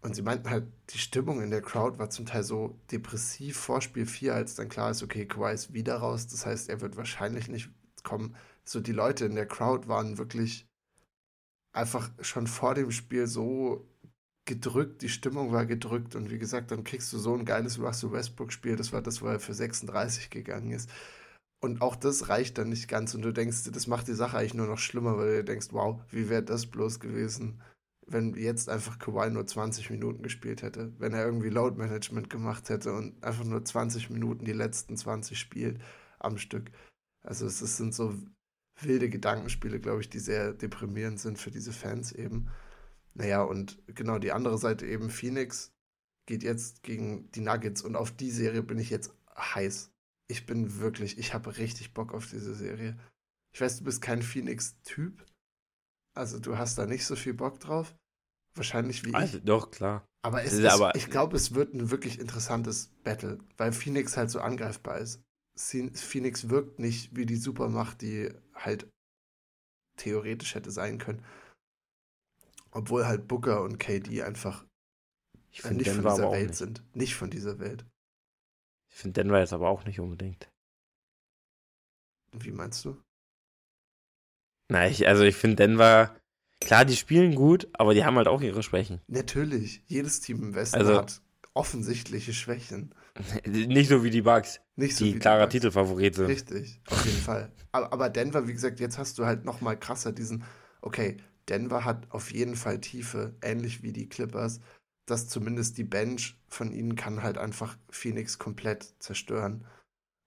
Und sie meinten halt, die Stimmung in der Crowd war zum Teil so depressiv vor Spiel 4, als dann klar ist, okay, Kawhi ist wieder raus. Das heißt, er wird wahrscheinlich nicht kommen. So, die Leute in der Crowd waren wirklich einfach schon vor dem Spiel so gedrückt, die Stimmung war gedrückt und wie gesagt, dann kriegst du so ein geiles Russell Westbrook-Spiel, das war das, wo er für 36 gegangen ist. Und auch das reicht dann nicht ganz und du denkst, das macht die Sache eigentlich nur noch schlimmer, weil du denkst, wow, wie wäre das bloß gewesen, wenn jetzt einfach Kawhi nur 20 Minuten gespielt hätte, wenn er irgendwie Load Management gemacht hätte und einfach nur 20 Minuten die letzten 20 spielt am Stück. Also es sind so wilde Gedankenspiele, glaube ich, die sehr deprimierend sind für diese Fans eben. Naja, und genau die andere Seite eben, Phoenix geht jetzt gegen die Nuggets und auf die Serie bin ich jetzt heiß. Ich bin wirklich, ich habe richtig Bock auf diese Serie. Ich weiß, du bist kein Phoenix-Typ. Also du hast da nicht so viel Bock drauf. Wahrscheinlich wie also, ich. Doch, klar. Aber, es ist, aber ich glaube, es wird ein wirklich interessantes Battle, weil Phoenix halt so angreifbar ist. Phoenix wirkt nicht wie die Supermacht, die halt theoretisch hätte sein können. Obwohl halt Booker und KD einfach ich äh, nicht Denver von dieser Welt nicht. sind. Nicht von dieser Welt. Ich finde Denver jetzt aber auch nicht unbedingt. Wie meinst du? Na, ich, also ich finde Denver, klar, die spielen gut, aber die haben halt auch ihre Schwächen. Natürlich. Jedes Team im Westen Also- hat offensichtliche Schwächen. nicht so wie die Bucks, Nicht so die wie klarer. Titelfavorit sind. Richtig, auf jeden Fall. Aber, aber Denver, wie gesagt, jetzt hast du halt noch mal krasser diesen, okay, Denver hat auf jeden Fall Tiefe, ähnlich wie die Clippers, dass zumindest die Bench von ihnen kann halt einfach Phoenix komplett zerstören.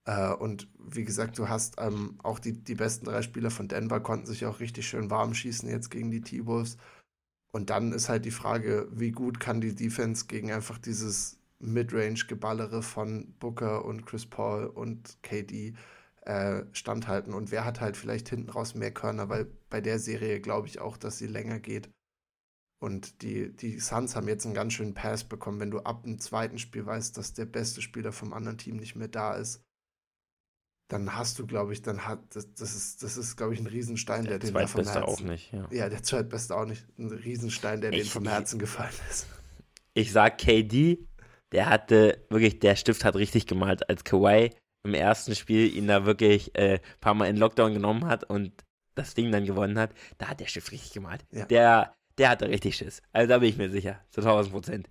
Äh, und wie gesagt, du hast ähm, auch die, die besten drei Spieler von Denver konnten sich auch richtig schön warm schießen jetzt gegen die T-Wolves. Und dann ist halt die Frage, wie gut kann die Defense gegen einfach dieses Midrange-Geballere von Booker und Chris Paul und KD äh, standhalten und wer hat halt vielleicht hinten raus mehr Körner, weil bei der Serie glaube ich auch, dass sie länger geht. Und die, die Suns haben jetzt einen ganz schönen Pass bekommen, wenn du ab dem zweiten Spiel weißt, dass der beste Spieler vom anderen Team nicht mehr da ist. Dann hast du, glaube ich, dann hat das, das ist, das ist, glaube ich, ein Riesenstein, der, Der den vom zweitbeste Herzen. auch nicht, ja. Ja, der zweitbeste auch nicht. Ein Riesenstein, der den Ich- vom Herzen gefallen ist. Ich sag KD, der hatte wirklich, der Stift hat richtig gemalt, als Kawhi im ersten Spiel ihn da wirklich äh, ein paar Mal in Lockdown genommen hat und das Ding dann gewonnen hat, da hat der Stift richtig gemalt. Ja. Der, der hatte richtig Schiss. Also da bin ich mir sicher, zu 1000 Prozent.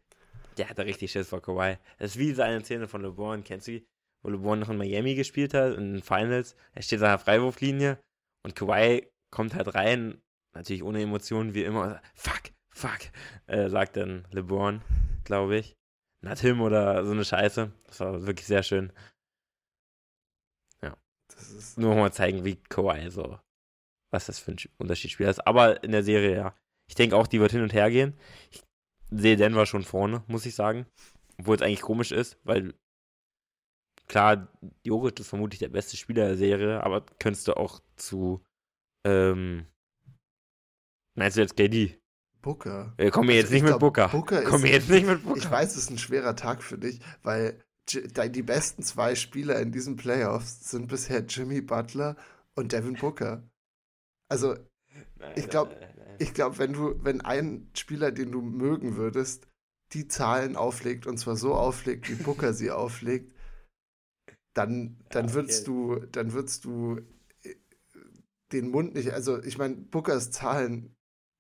Der hatte richtig Schiss vor Kawhi. Das ist wie seine Szene von LeBron, kennst du die? Wo LeBron noch in Miami gespielt hat, in den Finals. Er steht an der Freiwurflinie und Kawhi kommt halt rein, natürlich ohne Emotionen wie immer. Fuck, fuck, äh, sagt dann LeBron, glaube ich. Not him oder so eine Scheiße. Das war wirklich sehr schön. Ja. Das ist, Nur mal zeigen, wie Kawhi so, was das für ein Unterschiedsspieler ist. Aber in der Serie, ja. Ich denke auch, die wird hin und her gehen. Ich sehe Denver schon vorne, muss ich sagen. Obwohl es eigentlich komisch ist, weil klar, Jokic ist vermutlich der beste Spieler der Serie, aber könntest du auch zu ähm, meinst du jetzt KD? Booker. Wir kommen Also jetzt nicht ich mit glaub, Booker. Booker Kommen wir ist- jetzt nicht mit Booker. Ich weiß, es ist ein schwerer Tag für dich, weil die besten zwei Spieler in diesen Playoffs sind bisher Jimmy Butler und Devin Booker. Also, Nein, ich glaub- nein. ich glaube, wenn du, wenn ein Spieler, den du mögen würdest, die Zahlen auflegt und zwar so auflegt, wie Booker sie auflegt, dann, dann Ja, würdest du, dann würdest du äh, den Mund nicht, also ich meine, Bookers Zahlen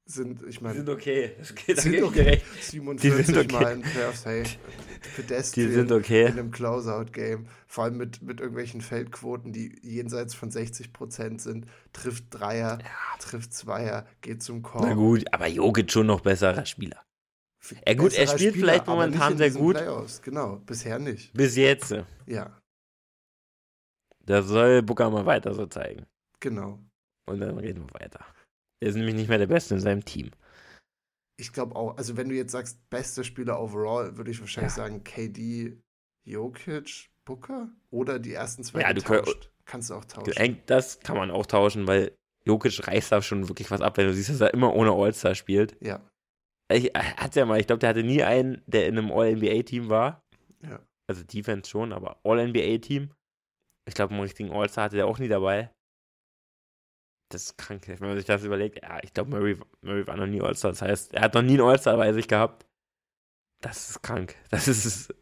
sind, ich Die meine, sind okay. Das geht, sind okay. dir recht. 47 Die sind okay. Mal in Playoffs, hey, Die Pedestrian sind okay. in einem Closeout-Game, vor allem mit, mit irgendwelchen Feldquoten, die jenseits von 60% sind, trifft Dreier, trifft Zweier, geht zum Korb. Na gut, aber Jokic schon noch besserer Spieler. Ja, gut, er spielt vielleicht aber momentan sehr gut. Playoffs. Genau, bisher nicht. Bis jetzt. Ja, Das soll Booker mal weiter so zeigen. genau. Und dann reden wir weiter. Er ist nämlich nicht mehr der Beste in seinem Team. Ich glaube auch, also wenn du jetzt sagst, bester Spieler overall, würde ich wahrscheinlich Ja. sagen KD, Jokic, Booker oder die ersten zwei Ja, du getauscht. Kannst du auch tauschen. Das kann man auch tauschen, weil Jokic reißt da schon wirklich was ab, wenn du siehst, dass er immer ohne All-Star spielt. Ja, Ich, er hat ja mal, ich glaube, der hatte nie einen, der in einem All-NBA-Team war. Ja. Also Defense schon, aber All-NBA-Team. Ich glaube, einen richtigen All-Star hatte der auch nie dabei. Das ist krank, wenn man sich das überlegt. Ja, ich glaube, Murray, Murray war noch nie All-Star. Das heißt, er hat noch nie einen All-Star bei sich gehabt. Das ist krank. Das ist,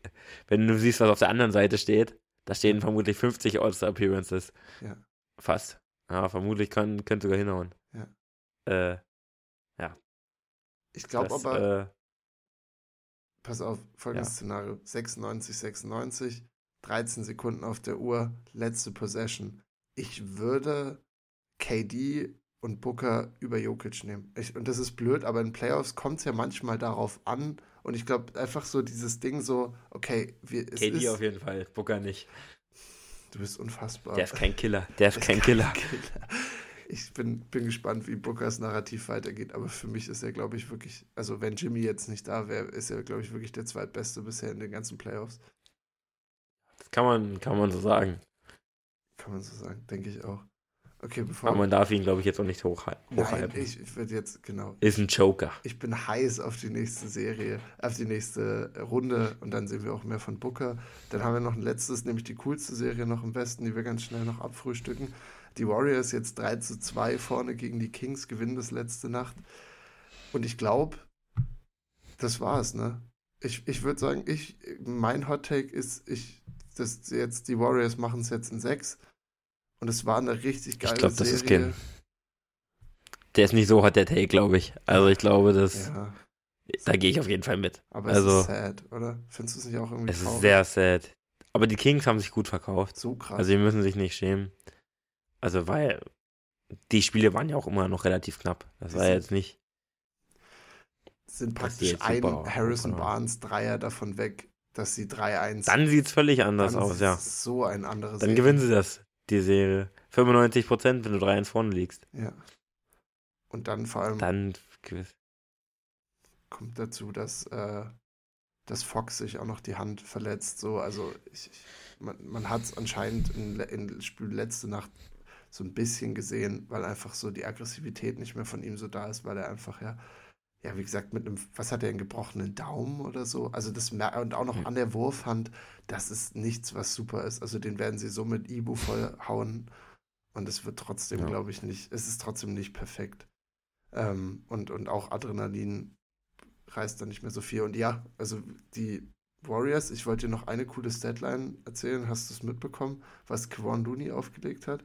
wenn du siehst, was auf der anderen Seite steht, da stehen vermutlich 50 All-Star-Appearances. Ja. Fast. Ja, vermutlich kann, könnte sogar hinhauen. Ja. Äh, ich glaube aber, äh, pass auf, folgendes ja. Szenario. 96, 96, 13 Sekunden auf der Uhr, letzte Possession. Ich würde KD und Booker über Jokic nehmen. Ich, und das ist blöd, aber in Playoffs kommt es ja manchmal darauf an. Und ich glaube, einfach so dieses Ding so, okay, wir, es KD ist, auf jeden Fall, Booker nicht. du bist unfassbar. Der ist kein Killer. Der ist kein Killer. Ich bin, bin gespannt, wie Bookers Narrativ weitergeht, aber für mich ist er, glaube ich, wirklich, also wenn Jimmy jetzt nicht da wäre, ist er, glaube ich, wirklich der zweitbeste bisher in den ganzen Playoffs. Das kann man, kann man so sagen. Kann man so sagen, denke ich auch. Okay, bevor Aber man darf ihn, glaube ich, jetzt auch nicht hochha- Nein, hochhalten. ich, ich würde jetzt, genau. Ist ein Joker. Ich bin heiß auf die nächste Serie, auf die nächste Runde und dann sehen wir auch mehr von Booker. Dann haben wir noch ein letztes, nämlich die coolste Serie noch im Westen, die wir ganz schnell noch abfrühstücken. Die Warriors jetzt 3 zu 2 vorne gegen die Kings, gewinnen das letzte Nacht. Und ich glaube, das war's, ne? Ich, ich würde sagen, ich, mein Hot Take ist, ich, das jetzt, die Warriors machen es jetzt in 6. Und es war eine richtig geile glaub, das Serie. ist kein- Der ist nicht so hot, der Take, glaube ich. Also ich glaube, das, Ja, da gehe ich auf jeden Fall mit. aber Also- es ist sad, oder? Findest du es nicht auch irgendwie Es ist traurig? sehr sad. Aber die Kings haben sich gut verkauft. so krass. Also die müssen sich nicht schämen. Also weil die Spiele waren ja auch immer noch relativ knapp. Das Die war sind- jetzt nicht. sind praktisch ein Harrison waren. Barnes Dreier davon weg, dass sie 3-1 Dann sieht es völlig anders dann aus, ist ja. So ein anderes Dann gewinnen sie das, die Serie. 95 Prozent, wenn du 3-1 vorne liegst. Ja. Und dann vor allem Dann gewiss. kommt dazu, dass, äh, dass Fox sich auch noch die Hand verletzt. So, also ich, ich, man, man hat es anscheinend in, in Spiel letzte Nacht so ein bisschen gesehen, weil einfach so die Aggressivität nicht mehr von ihm so da ist, weil er einfach ja, ja, wie gesagt, mit einem, was hat er, einen gebrochenen Daumen oder so? Also das und auch noch Hm. an der Wurfhand, das ist nichts, was super ist. Also den werden sie so mit Ibu vollhauen und es wird trotzdem, Ja. glaube ich, nicht, es ist trotzdem nicht perfekt. Ähm, und, und auch Adrenalin reißt dann nicht mehr so viel. Und ja, also die Warriors, ich wollte dir noch eine coole Statline erzählen. Hast du es mitbekommen, was Kevon Looney aufgelegt hat?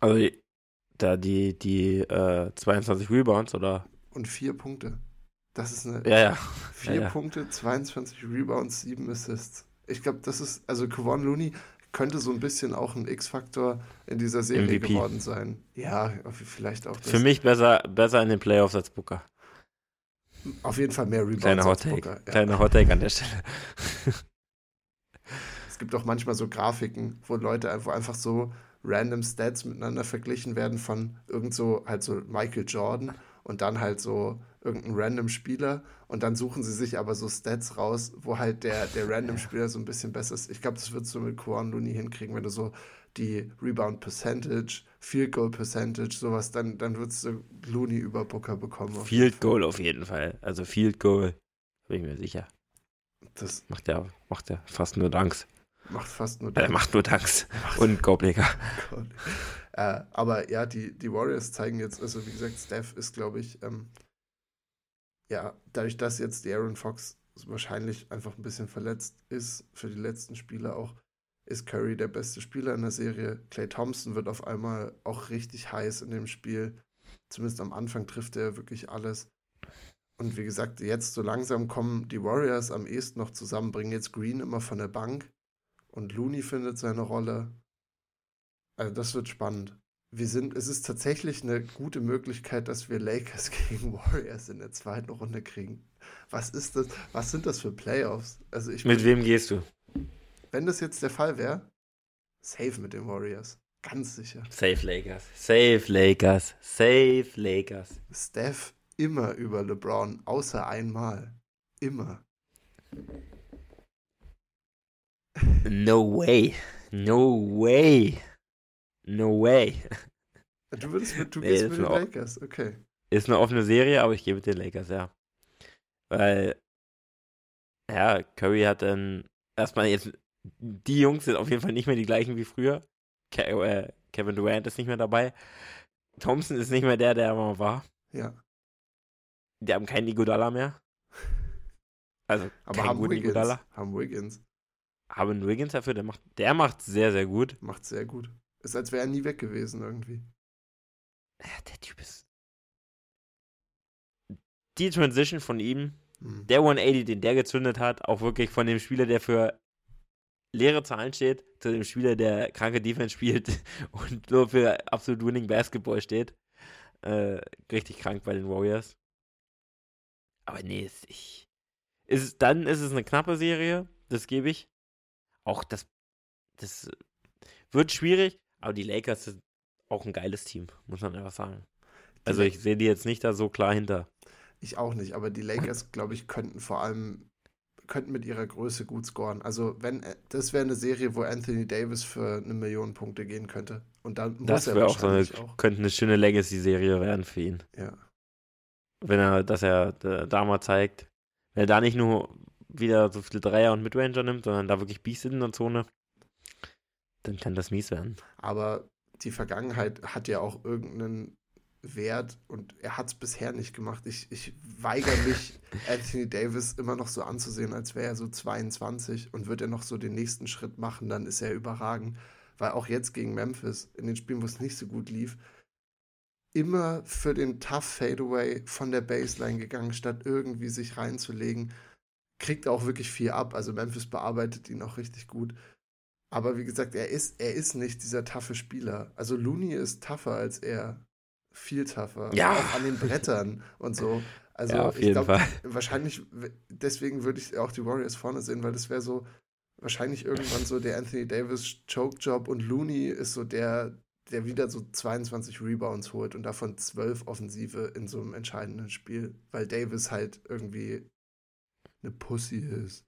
Also da die, die äh, 22 Rebounds oder. Und vier Punkte. Das ist eine Ja, ja. vier ja, ja. Punkte, 22 Rebounds, sieben Assists. Ich glaube, das ist, also Kevon Looney könnte so ein bisschen auch ein X-Faktor in dieser Serie MVP. geworden sein. Ja, vielleicht auch das. Für mich besser, besser in den Playoffs als Booker. Auf jeden Fall mehr Rebounds Kleiner als Hot-Take. Booker. Ja. Kleiner Hot-Take an der Stelle. Es gibt auch manchmal so Grafiken, wo Leute einfach, einfach so random Stats miteinander verglichen werden von irgend so halt so Michael Jordan und dann halt so irgendein random Spieler und dann suchen sie sich aber so Stats raus, wo halt der, der random Spieler so ein bisschen besser ist. Ich glaube, das wird so mit Quan Looney hinkriegen, wenn du so die Rebound Percentage, Field Goal Percentage, sowas, dann, dann würdest du Looney über Booker bekommen. Field Goal auf jeden Fall. Also Field Goal, bin ich mir sicher. Das Macht der, macht der fast nur Danks. Macht fast nur Er macht nur Danks. Und Goldblecker. Gott. Äh, aber ja, die, die Warriors zeigen jetzt, also wie gesagt, Steph ist, glaube ich, ähm, ja, dadurch, dass jetzt die Aaron Fox wahrscheinlich einfach ein bisschen verletzt ist für die letzten Spiele auch, ist Curry der beste Spieler in der Serie. Clay Thompson wird auf einmal auch richtig heiß in dem Spiel. Zumindest am Anfang trifft er wirklich alles. Und wie gesagt, jetzt so langsam kommen die Warriors am ehesten noch zusammen, bringen jetzt Green immer von der Bank und Looney findet seine Rolle. Also das wird spannend. Wir sind, es ist tatsächlich eine gute Möglichkeit, dass wir Lakers gegen Warriors in der zweiten Runde kriegen. Was ist das? Was sind das für Playoffs? Also ich Mit bin- wem gehst du? wenn das jetzt der Fall wäre, safe mit den Warriors. Ganz sicher. Safe Lakers. Safe Lakers. Safe Lakers. Steph immer über LeBron, außer einmal. Immer. No way. No way. No way. Du würdest mit, du Nee, gehst mit den Lakers, okay. Ist eine offene Serie, aber ich gehe mit den Lakers, ja. Weil, ja, Curry hat dann erstmal jetzt, die Jungs sind auf jeden Fall nicht mehr die gleichen wie früher. Ke äh, Kevin Durant ist nicht mehr dabei. Thompson ist nicht mehr der, der er mal war. Ja. Die haben keinen Iguodala mehr. Also, Aber keinen haben guten Wiggins. Iguodala. Haben Wiggins. Haben Wiggins dafür, der macht, der macht sehr, sehr gut. Macht sehr gut. Ist, als wäre er nie weg gewesen irgendwie. Ja, der Typ ist. Die Transition von ihm, Hm. der 180, den der gezündet hat, auch wirklich von dem Spieler, der für leere Zahlen steht, zu dem Spieler, der kranke Defense spielt und nur für absolut winning Basketball steht. Äh, richtig krank bei den Warriors. Aber nee, ist, ich, ist, dann ist es eine knappe Serie, das gebe ich. Auch das, das wird schwierig, aber die Lakers sind auch ein geiles Team, muss man einfach sagen. Also ich sehe die jetzt nicht da so klar hinter. Ich auch nicht, aber die Lakers, glaube ich, könnten vor allem könnten mit ihrer Größe gut scoren. Also wenn äh, das wäre eine Serie, wo Anthony Davis für eine Million Punkte gehen könnte. Und dann muss Das er wäre auch so eine, auch. könnte eine schöne Legacy-Serie werden für ihn. Ja. Wenn er, dass er da mal zeigt, wenn er da nicht nur wieder so viele Dreier und Midranger nimmt, sondern da wirklich Biest in der Zone, dann kann das mies werden. Aber die Vergangenheit hat ja auch irgendeinen Wert und er hat es bisher nicht gemacht. Ich, ich weigere mich, Anthony Davis immer noch so anzusehen, als wäre er so 22 und wird er noch so den nächsten Schritt machen, dann ist er überragend. Weil auch jetzt gegen Memphis, in den Spielen, wo es nicht so gut lief, immer für den Tough Fadeaway von der Baseline gegangen, statt irgendwie sich reinzulegen. Kriegt auch wirklich viel ab. Also Memphis bearbeitet ihn auch richtig gut. Aber wie gesagt, er ist, er ist nicht dieser taffe Spieler. Also Looney ist tougher als er. Viel tougher. Ja. Auch an den Brettern und so. Also Ja, ich glaube, wahrscheinlich, deswegen würde ich auch die Warriors vorne sehen, weil das wäre so, wahrscheinlich irgendwann so der Anthony Davis Choke-Job und Looney ist so der, der wieder so 22 Rebounds holt und davon 12 Offensive in so einem entscheidenden Spiel, weil Davis halt irgendwie eine Pussy ist.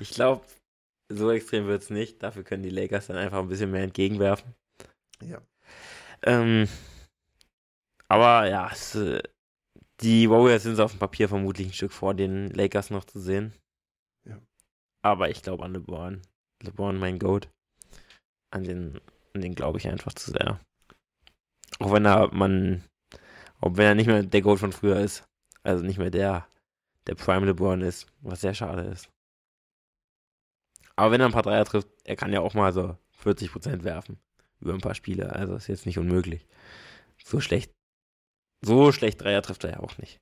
Ich glaube, so extrem wird es nicht. Dafür können die Lakers dann einfach ein bisschen mehr entgegenwerfen. Ja. Ähm, aber ja, es, die Warriors sind auf dem Papier vermutlich ein Stück vor den Lakers noch zu sehen. Ja. Aber ich glaube an LeBron. LeBron, mein Goat. An den, an den glaube ich einfach zu sehr. Auch wenn er man, auch wenn er nicht mehr der Goat von früher ist. Also nicht mehr der, der Prime LeBron ist, was sehr schade ist. Aber wenn er ein paar Dreier trifft, er kann ja auch mal so 40% werfen. Über ein paar Spiele. Also ist jetzt nicht unmöglich. So schlecht. So schlecht Dreier trifft er ja auch nicht.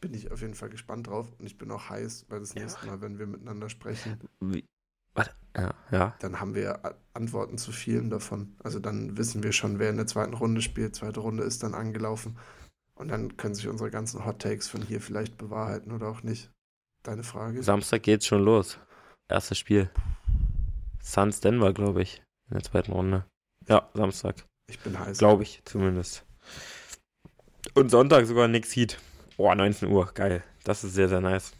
bin ich auf jeden Fall gespannt drauf und ich bin auch heiß, weil das nächste Mal, wenn wir miteinander sprechen, Wie, warte, ja, ja. dann haben wir Antworten zu vielen davon. Also dann wissen wir schon, wer in der zweiten Runde spielt. Zweite Runde ist dann angelaufen. Und dann können sich unsere ganzen Hot Takes von hier vielleicht bewahrheiten oder auch nicht. Deine Frage? Samstag geht's schon los. Erstes Spiel. Suns Denver, glaube ich, in der zweiten Runde. Ja, Samstag. Ich bin heiß. Glaube ich zumindest. Und Sonntag sogar Nix Heat. Boah, 19 Uhr, geil. Das ist sehr, sehr nice.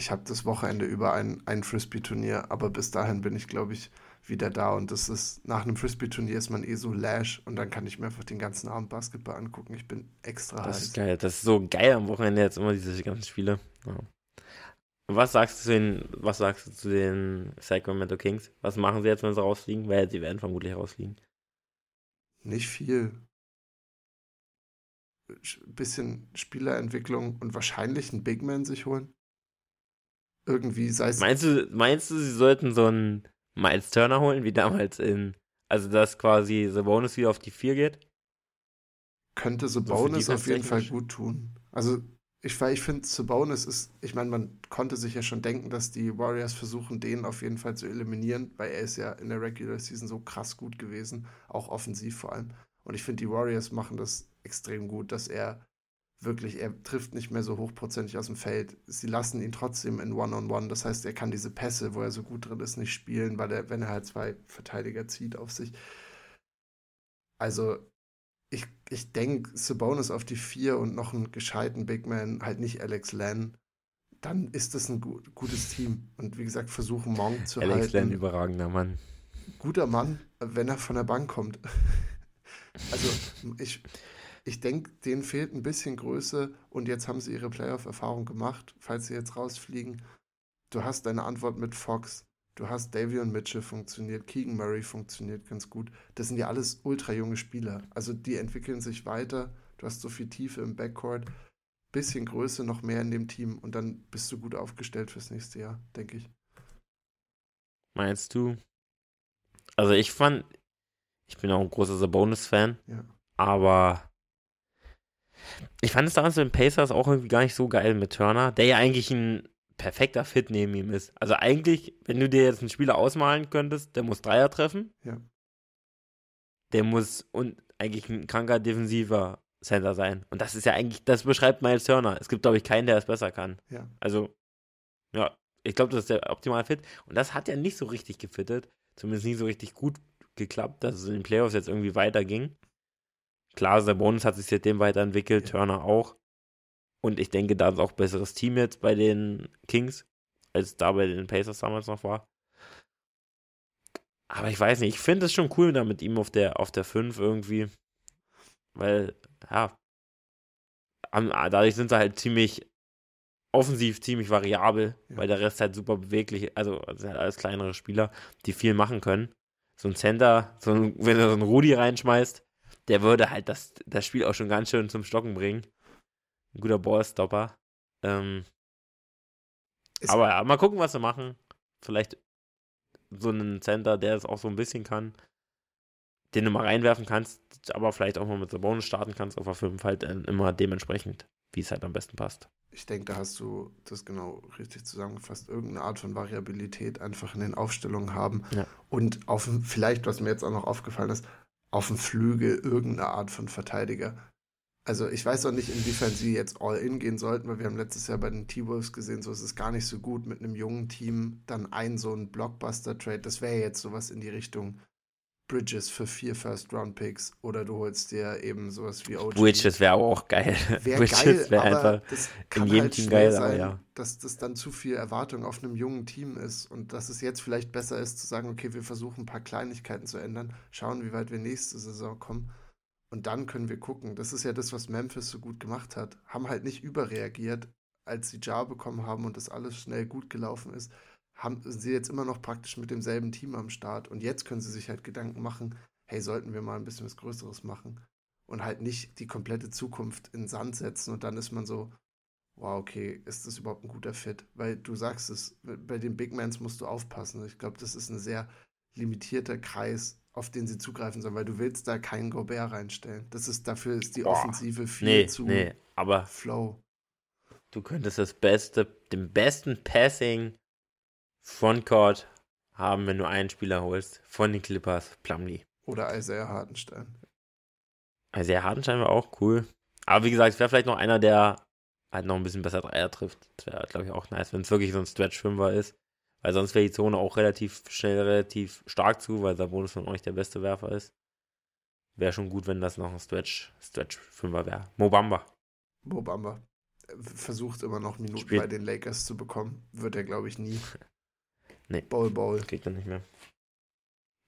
Ich habe das Wochenende über ein, ein Frisbee-Turnier, aber bis dahin bin ich, glaube ich, wieder da. Und das ist, nach einem Frisbee-Turnier ist man eh so lash und dann kann ich mir einfach den ganzen Abend Basketball angucken. Ich bin extra Das heiß. ist geil. Das ist so geil am Wochenende jetzt immer diese ganzen Spiele. Ja. Was sagst du zu den, was sagst du zu den Sacramento Kings? Was machen sie jetzt, wenn sie rausfliegen? Weil sie werden vermutlich rausfliegen. Nicht viel. Sch- Bisschen Spielerentwicklung und wahrscheinlich einen Big Man sich holen. Irgendwie sei es. Meinst du, meinst du, sie sollten so einen Miles Turner holen, wie damals in, also dass quasi The Bonus wieder auf die 4 geht? könnte für Sabonis auf jeden Fall gut tun. Also ich, ich finde, Sabonis ist, ich meine, man konnte sich ja schon denken, dass die Warriors versuchen, den auf jeden Fall zu eliminieren, weil er ist ja in der Regular Season so krass gut gewesen, auch offensiv vor allem. Und ich finde, die Warriors machen das extrem gut, dass er wirklich, er trifft nicht mehr so hochprozentig aus dem Feld. Sie lassen ihn trotzdem in One-on-One. Das heißt, er kann diese Pässe, wo er so gut drin ist, nicht spielen, weil er, wenn er halt zwei Verteidiger zieht auf sich. Also, ich, ich denke, Sabonis auf die vier und noch einen gescheiten Big Man, halt nicht Alex Len, dann ist das ein gut, gutes Team. Und wie gesagt, versuchen Monk zu Alex Len, halten. überragender Mann. Guter Mann, wenn er von der Bank kommt. also, ich, ich denke, denen fehlt ein bisschen Größe und jetzt haben sie ihre Playoff-Erfahrung gemacht, falls sie jetzt rausfliegen. Du hast deine Antwort mit Fox. Du hast Davion Mitchell funktioniert, Keegan Murray funktioniert ganz gut. Das sind ja alles ultra junge Spieler. Also die entwickeln sich weiter. Du hast so viel Tiefe im Backcourt, bisschen Größe noch mehr in dem Team und dann bist du gut aufgestellt fürs nächste Jahr, denke ich. Meinst du? Also ich fand, ich bin auch ein großer Sabonis-Fan, Ja. aber ich fand es damals mit den Pacers auch irgendwie gar nicht so geil mit Turner, der ja eigentlich ein perfekter Fit neben ihm ist. Also eigentlich, wenn du dir jetzt einen Spieler ausmalen könntest, der muss Dreier treffen. Ja. Der muss und eigentlich ein kranker defensiver Center sein. Und das ist ja eigentlich, das beschreibt Miles Turner. Es gibt, glaube ich, keinen, der es besser kann. Ja. Also, ja, ich glaube, das ist der optimale Fit. Und das hat ja nicht so richtig gefittet. Zumindest nicht so richtig gut geklappt, dass es in den Playoffs jetzt irgendwie weiterging. Klar, Sabonis hat sich seitdem weiterentwickelt. Turner auch. Und ich denke, da ist auch ein besseres Team jetzt bei den Kings, als da bei den Pacers damals noch war. Aber ich weiß nicht, ich finde es schon cool da mit ihm auf der, auf der 5 irgendwie. Weil, ja, am- dadurch sind sie halt ziemlich offensiv ziemlich variabel, Ja. weil der Rest halt super beweglich, also sind halt alles kleinere Spieler, die viel machen können. So ein Center, so ein, wenn er so einen Rudi reinschmeißt, der würde halt das, das Spiel auch schon ganz schön zum Stocken bringen. Ein guter Ballstopper. Ähm, aber ja, mal gucken, was sie machen. Vielleicht so einen Center, der es auch so ein bisschen kann, den du mal reinwerfen kannst, aber vielleicht auch mal mit Sabonis starten kannst auf der 5 halt immer dementsprechend, wie es halt am besten passt. Ich denke, da hast du das genau richtig zusammengefasst. Irgendeine Art von Variabilität einfach in den Aufstellungen haben. Ja. Und auf vielleicht, was mir jetzt auch noch aufgefallen ist, auf dem Flügel irgendeine Art von Verteidiger. Also ich weiß auch nicht, inwiefern sie jetzt all in gehen sollten, weil wir haben letztes Jahr bei den T-Wolves gesehen, so ist es gar nicht so gut mit einem jungen Team, dann ein so ein Blockbuster-Trade. Das wäre jetzt sowas in die Richtung Bridges für vier First-Round-Picks oder du holst dir eben sowas wie OG. Bridges wäre auch geil. Wäre Bridges wäre aber einfach das in kann jedem halt Team geil, sein, ja. dass das dann zu viel Erwartung auf einem jungen Team ist und dass es jetzt vielleicht besser ist zu sagen, okay, wir versuchen ein paar Kleinigkeiten zu ändern, schauen, wie weit wir nächste Saison kommen und dann können wir gucken. Das ist ja das, was Memphis so gut gemacht hat. Haben halt nicht überreagiert, als sie Jar bekommen haben und das alles schnell gut gelaufen ist, haben sie jetzt immer noch praktisch mit demselben Team am Start und jetzt können sie sich halt Gedanken machen, hey, sollten wir mal ein bisschen was Größeres machen und halt nicht die komplette Zukunft in den Sand setzen und dann ist man so, wow, okay, ist das überhaupt ein guter Fit? Weil du sagst es, bei den Big Mans musst du aufpassen. Ich glaube, das ist ein sehr limitierter Kreis, auf den sie zugreifen sollen, weil du willst da keinen Gobert reinstellen. Das ist, dafür ist die Boah, Offensive viel Nee, zu nee, aber flow. du könntest das beste, den besten Passing Frontcourt haben, wenn du einen Spieler holst von den Clippers, Plumlee. Oder Isaiah Hartenstein. Isaiah Hartenstein war auch cool. Aber wie gesagt, es wäre vielleicht noch einer, der halt noch ein bisschen besser Dreier trifft. Das wäre, glaube ich, auch nice, wenn es wirklich so ein Stretch-Fünfer ist. Weil sonst wäre die Zone auch relativ schnell, relativ stark zu, weil Sabonis von euch der beste Werfer ist. Wäre schon gut, wenn das noch ein Stretch, Stretch-Fünfer wäre. Mobamba. Mobamba. Versucht immer noch Minuten Spielt- bei den Lakers zu bekommen. Wird er, glaube ich, nie. Nee. Bowl, Bowl. Kriegt er nicht mehr.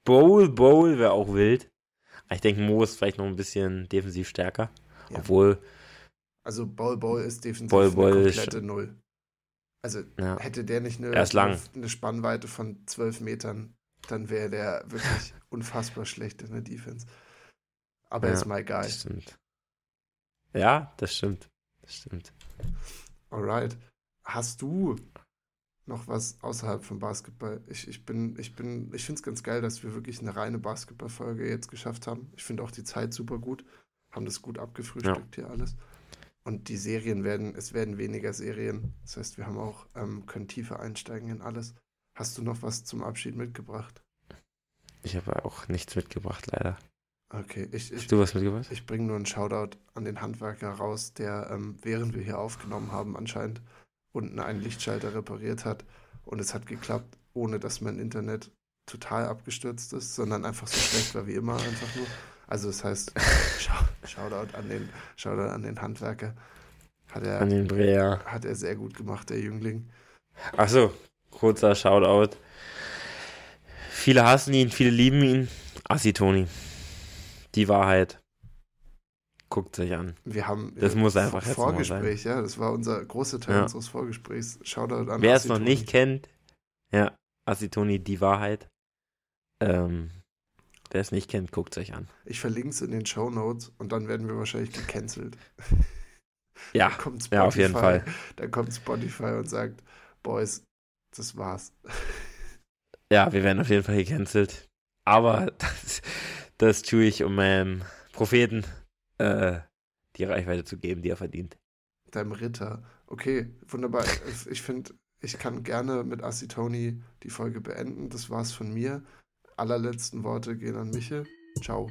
Bowl, Bowl wäre auch wild. Aber Ich denke, Mo ist vielleicht noch ein bisschen defensiv stärker. Ja. Obwohl, Also Bowl, Bowl ist defensiv Bol eine Bol ist komplette Null. Also ja. hätte der nicht eine, eine Spannweite von 12 Metern, dann wäre der wirklich unfassbar schlecht in der Defense. Aber er Ja, ist my guy. Das stimmt. Ja, das stimmt. Das stimmt. Alright. Hast du noch was außerhalb vom Basketball? Ich, ich bin, ich bin, ich finde es ganz geil, dass wir wirklich eine reine Basketballfolge jetzt geschafft haben. Ich finde auch die Zeit super gut. Haben das gut abgefrühstückt hier alles. Und die Serien werden, es werden weniger Serien. Das heißt, wir haben auch, ähm, können tiefer einsteigen in alles. Hast du noch was zum Abschied mitgebracht? Ich habe auch nichts mitgebracht, leider. Okay, ich, ich, Hast du was mitgebracht? Ich bringe nur einen Shoutout an den Handwerker raus, der, ähm, während wir hier aufgenommen haben, anscheinend unten einen Lichtschalter repariert hat. Und es hat geklappt, ohne dass mein Internet total abgestürzt ist, sondern einfach so schlecht war wie immer, einfach nur. Also das heißt, Schau- Shoutout an den, Shoutout an den Handwerker. Hat An er, den Breer. hat er sehr gut gemacht, der Jüngling. Achso, kurzer Shoutout. Viele hassen ihn, viele lieben ihn. Assi Toni. Die Wahrheit. Guckt sich an. Wir haben Das äh, muss einfach jetzt Vorgespräch, ja, das war unser großer Teil Ja. unseres Vorgesprächs. Shoutout an Wer es noch nicht kennt, ja, Assi Toni, die Wahrheit. Ähm, wer es nicht kennt, guckt sich an. Ich verlinke es in den Show Notes und dann werden wir wahrscheinlich gecancelt. Ja, kommt ja, auf jeden Spotify- Fall. Dann kommt Spotify und sagt, Boys, das war's. Ja, wir werden auf jeden Fall gecancelt. Aber das, das tue ich, um meinem Propheten äh, die Reichweite zu geben, die er verdient. Deinem Ritter. Okay, wunderbar. Ich finde, ich kann gerne mit Asitoni die Folge beenden. Das war's von mir. Allerletzten Worte gehen an Michel. Ciao.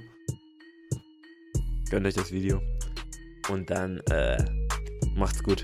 Gönnt euch das Video. Und dann äh, macht's gut.